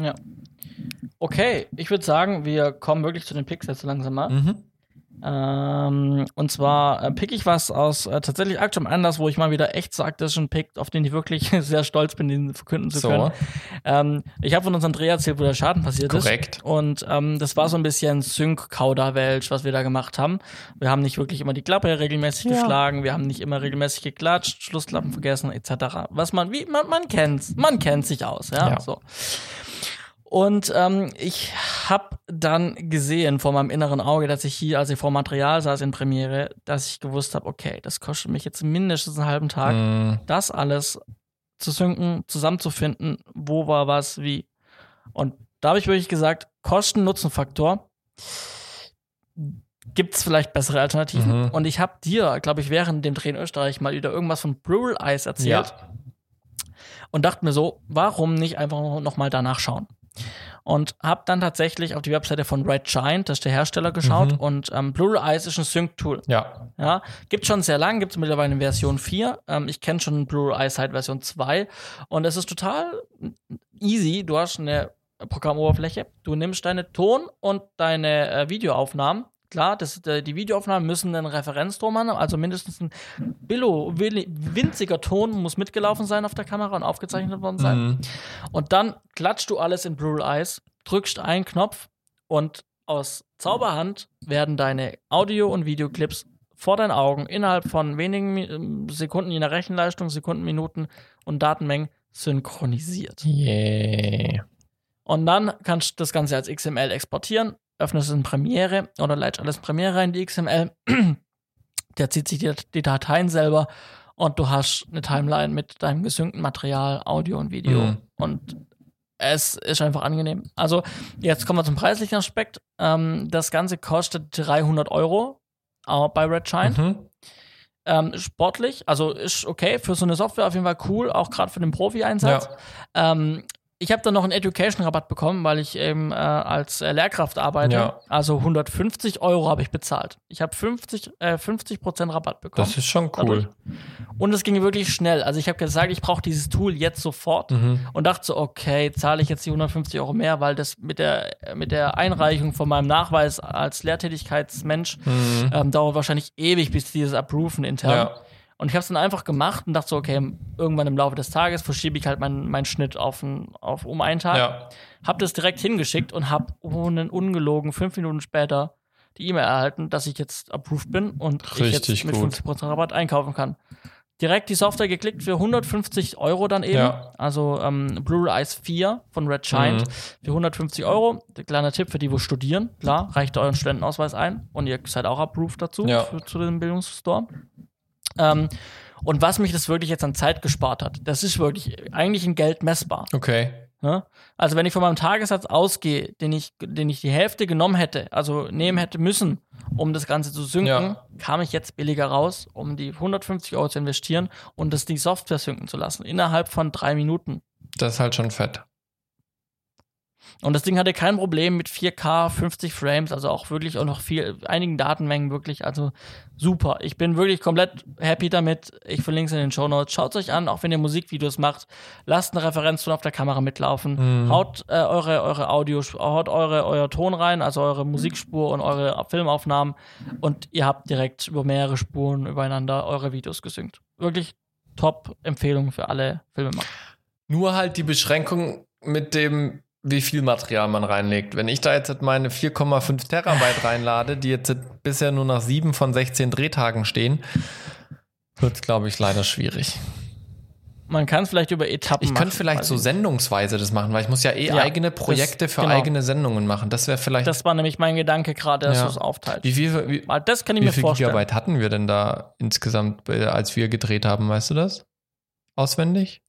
Ja. Okay, ich würde sagen, wir kommen wirklich zu den Picks jetzt langsam mal. Mhm. Ähm, und zwar äh, pick ich was aus äh, tatsächlich aktuellem Anlass, wo ich mal wieder echt sage, das ist ein Pick, auf den ich wirklich sehr stolz bin, den verkünden zu können. So. Ähm, ich habe von unserem Dreh erzählt, wo der Schaden passiert Korrekt. ist. Und ähm, das war so ein bisschen Sync-Kauderwelsch, was wir da gemacht haben. Wir haben nicht wirklich immer die Klappe regelmäßig ja. geschlagen, wir haben nicht immer regelmäßig geklatscht, Schlussklappen vergessen, etc. Was man, wie man, man kennt, man kennt sich aus, ja. ja. So. Und ähm, ich habe dann gesehen vor meinem inneren Auge, dass ich hier, als ich vor Material saß in Premiere, dass ich gewusst habe, okay, das kostet mich jetzt mindestens einen halben Tag, mm. das alles zu synken, zusammenzufinden, wo war was, wie. Und da habe ich wirklich gesagt, Kosten-Nutzen-Faktor gibt es vielleicht bessere Alternativen. Mhm. Und ich habe dir, glaube ich, während dem Dreh in Österreich mal wieder irgendwas von Plural Eyes erzählt. Ja. Und dachte mir so, warum nicht einfach noch mal danach schauen? Und habe dann tatsächlich auf die Webseite von Red Giant, das ist der Hersteller, geschaut. Mhm. Und ähm, Plural Eyes ist ein Sync-Tool. Ja. ja. Gibt schon sehr lang, gibt es mittlerweile in Version 4. Ähm, ich kenne schon Plural Eyes seit Version 2. Und es ist total easy. Du hast eine Programmoberfläche, du nimmst deine Ton- und deine äh, Videoaufnahmen Klar, das, äh, die Videoaufnahmen müssen einen Referenzton haben, also mindestens ein Billo, winziger Ton muss mitgelaufen sein auf der Kamera und aufgezeichnet worden sein. Mhm. Und dann klatscht du alles in Plural Eyes, drückst einen Knopf und aus Zauberhand werden deine Audio- und Videoclips vor deinen Augen innerhalb von wenigen ähm, Sekunden, je nach Rechenleistung, Sekunden, Minuten und Datenmengen synchronisiert. Yeah. Und dann kannst du das Ganze als XML exportieren öffnest es in Premiere oder leitest alles in Premiere rein, die XML. Der zieht sich die, die, Dateien selber und du hast eine Timeline mit deinem gesynkten Material, Audio und Video. Mhm. Und es ist einfach angenehm. Also, jetzt kommen wir zum preislichen Aspekt. Ähm, das Ganze kostet 300 Euro äh, bei Red Shine. Mhm. Ähm, sportlich, also ist okay für so eine Software auf jeden Fall cool, auch gerade für den Profi-Einsatz. Ja. Ähm, ich habe dann noch einen Education-Rabatt bekommen, weil ich eben äh, als äh, Lehrkraft arbeite. Ja. Also 150 Euro habe ich bezahlt. Ich habe 50, äh, 50 Rabatt bekommen. Das ist schon cool. Und es ging wirklich schnell. Also ich habe gesagt, ich brauche dieses Tool jetzt sofort mhm. und dachte so, okay, zahle ich jetzt die 150 Euro mehr, weil das mit der, mit der Einreichung von meinem Nachweis als Lehrtätigkeitsmensch mhm. ähm, dauert wahrscheinlich ewig, bis dieses Approven intern. Ja. Und ich habe es dann einfach gemacht und dachte so, okay, irgendwann im Laufe des Tages verschiebe ich halt meinen mein Schnitt auf, ein, auf um einen Tag. Ja. Hab das direkt hingeschickt und habe ohne ungelogen fünf Minuten später die E-Mail erhalten, dass ich jetzt approved bin und Richtig ich jetzt mit gut. 50% Rabatt einkaufen kann. Direkt die Software geklickt für 150 Euro dann eben. Ja. Also ähm, Blue Eyes 4 von Red Giant mhm. für 150 Euro. Kleiner Tipp für die, wo studieren. Klar, reicht euren Studentenausweis ein und ihr seid auch approved dazu ja. für, zu dem Bildungsstore. Ähm, und was mich das wirklich jetzt an Zeit gespart hat, das ist wirklich eigentlich in Geld messbar. Okay. Ja? Also wenn ich von meinem Tagessatz ausgehe, den ich, den ich die Hälfte genommen hätte, also nehmen hätte müssen, um das Ganze zu synken, ja. kam ich jetzt billiger raus, um die 150 Euro zu investieren und das die Software synken zu lassen, innerhalb von drei Minuten. Das ist halt schon fett. Und das Ding hatte kein Problem mit 4K, 50 Frames, also auch wirklich auch noch viel, einigen Datenmengen wirklich, also super. Ich bin wirklich komplett happy damit. Ich verlinke es in den Show Notes. Schaut es euch an, auch wenn ihr Musikvideos macht. Lasst eine Referenz auf der Kamera mitlaufen. Mhm. Haut äh, eure, eure Audio, haut eure, euer Ton rein, also eure Musikspur und eure Filmaufnahmen. Und ihr habt direkt über mehrere Spuren übereinander eure Videos gesynkt. Wirklich top Empfehlung für alle Filmemacher. Nur halt die Beschränkung mit dem wie viel Material man reinlegt. Wenn ich da jetzt meine 4,5 Terabyte reinlade, die jetzt bisher nur nach 7 von 16 Drehtagen stehen, wird es, glaube ich, leider schwierig. Man kann es vielleicht über Etappen Ich könnte vielleicht so sendungsweise das machen, weil ich muss ja eh ja, eigene Projekte das, für genau. eigene Sendungen machen. Das wäre vielleicht. Das war nämlich mein Gedanke gerade, dass ja. du es aufteilst. Wie viel, wie, das kann ich wie mir viel vorstellen. Gigabyte hatten wir denn da insgesamt, als wir gedreht haben, weißt du das? Auswendig?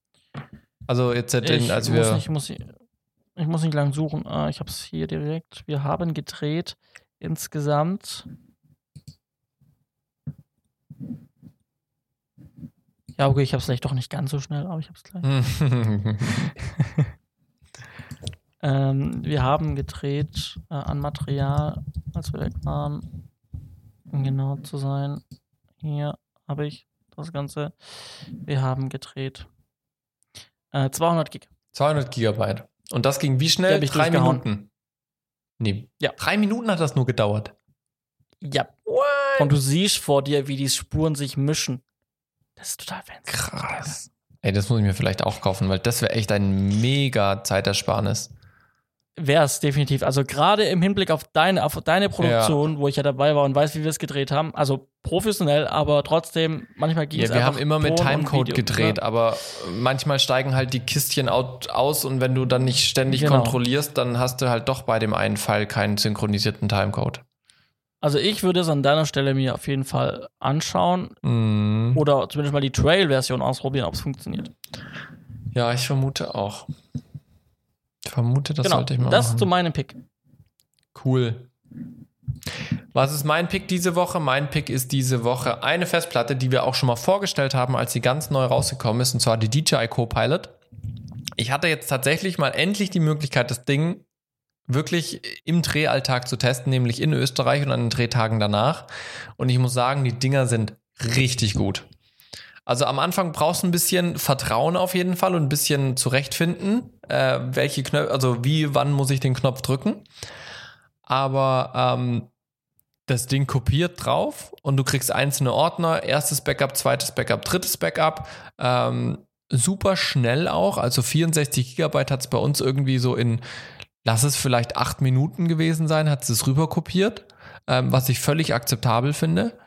Also jetzt, ich als wir. Nicht, muss ich, ich muss nicht lang suchen. Ah, ich habe es hier direkt. Wir haben gedreht insgesamt. Ja, okay, ich habe es vielleicht doch nicht ganz so schnell, aber ich habe es gleich. ähm, wir haben gedreht äh, an Material, als wir weg waren, um genau zu sein. Hier habe ich das Ganze. Wir haben gedreht äh, 200 Gig. 200 Gigabyte. Und das ging wie schnell? Drei Minuten. Nee. Ja. Drei Minuten hat das nur gedauert. Ja. What? Und du siehst vor dir, wie die Spuren sich mischen. Das ist total fancy. Krass. Ey, das muss ich mir vielleicht auch kaufen, weil das wäre echt ein mega Zeitersparnis wäre es definitiv. Also gerade im Hinblick auf deine, auf deine Produktion, ja. wo ich ja dabei war und weiß, wie wir es gedreht haben. Also professionell, aber trotzdem, manchmal geht ja, es Wir haben immer mit Timecode Video, gedreht, ja. aber manchmal steigen halt die Kistchen aus und wenn du dann nicht ständig genau. kontrollierst, dann hast du halt doch bei dem einen Fall keinen synchronisierten Timecode. Also ich würde es an deiner Stelle mir auf jeden Fall anschauen mm. oder zumindest mal die Trail-Version ausprobieren, ob es funktioniert. Ja, ich vermute auch. Ich vermute, das genau, sollte ich mal das machen. Das zu meinem Pick. Cool. Was ist mein Pick diese Woche? Mein Pick ist diese Woche eine Festplatte, die wir auch schon mal vorgestellt haben, als sie ganz neu rausgekommen ist, und zwar die DJI Copilot. Ich hatte jetzt tatsächlich mal endlich die Möglichkeit, das Ding wirklich im Drehalltag zu testen, nämlich in Österreich und an den Drehtagen danach. Und ich muss sagen, die Dinger sind richtig gut. Also am Anfang brauchst du ein bisschen Vertrauen auf jeden Fall und ein bisschen zurechtfinden, äh, welche Knöpfe, also wie, wann muss ich den Knopf drücken. Aber ähm, das Ding kopiert drauf und du kriegst einzelne Ordner, erstes Backup, zweites Backup, drittes Backup. Ähm, super schnell auch, also 64 Gigabyte hat es bei uns irgendwie so in, lass es vielleicht acht Minuten gewesen sein, hat es rüber kopiert, ähm, was ich völlig akzeptabel finde.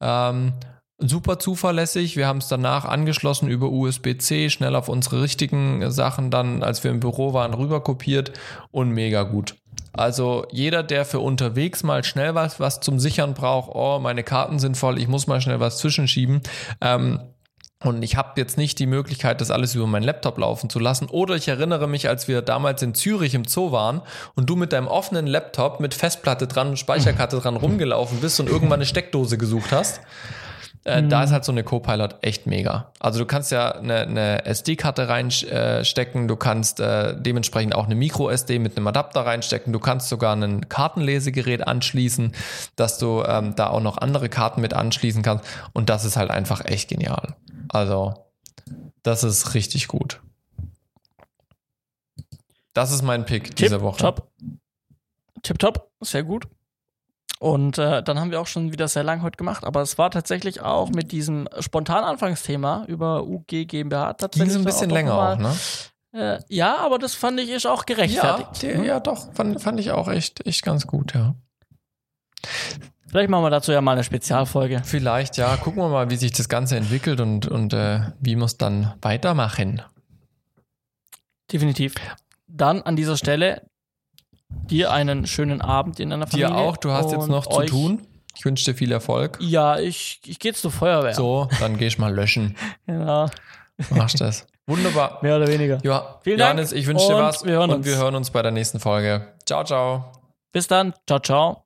Ähm, super zuverlässig. Wir haben es danach angeschlossen über USB-C, schnell auf unsere richtigen Sachen dann, als wir im Büro waren, rüber kopiert und mega gut. Also jeder, der für unterwegs mal schnell was, was zum Sichern braucht, oh, meine Karten sind voll, ich muss mal schnell was zwischenschieben, ähm, und ich habe jetzt nicht die Möglichkeit, das alles über meinen Laptop laufen zu lassen. Oder ich erinnere mich, als wir damals in Zürich im Zoo waren und du mit deinem offenen Laptop mit Festplatte dran Speicherkarte dran rumgelaufen bist und irgendwann eine Steckdose gesucht hast. Äh, mhm. Da ist halt so eine Copilot echt mega. Also du kannst ja eine, eine SD-Karte reinstecken, du kannst äh, dementsprechend auch eine Micro-SD mit einem Adapter reinstecken, du kannst sogar ein Kartenlesegerät anschließen, dass du ähm, da auch noch andere Karten mit anschließen kannst. Und das ist halt einfach echt genial. Also, das ist richtig gut. Das ist mein Pick Tip, diese Woche. Top. Tip top, sehr gut. Und äh, dann haben wir auch schon wieder sehr lang heute gemacht, aber es war tatsächlich auch mit diesem spontan Anfangsthema über UG GmbH tatsächlich. Ging ein bisschen länger mal, auch, ne? Äh, ja, aber das fand ich ist auch gerechtfertigt. Ja, die, ja doch, fand, fand ich auch echt, echt ganz gut, ja. Vielleicht machen wir dazu ja mal eine Spezialfolge. Vielleicht, ja. Gucken wir mal, wie sich das Ganze entwickelt und, und äh, wie wir es dann weitermachen. Definitiv. Dann an dieser Stelle Dir einen schönen Abend in deiner Familie. Dir auch, du hast jetzt noch zu tun. Ich wünsche dir viel Erfolg. Ja, ich, ich gehe zur Feuerwehr. So, dann geh ich mal löschen. genau. Machst das. Wunderbar. Mehr oder weniger. Ja, vielen Johannes, Dank. ich wünsche dir was wir und uns. wir hören uns bei der nächsten Folge. Ciao, ciao. Bis dann. Ciao, ciao.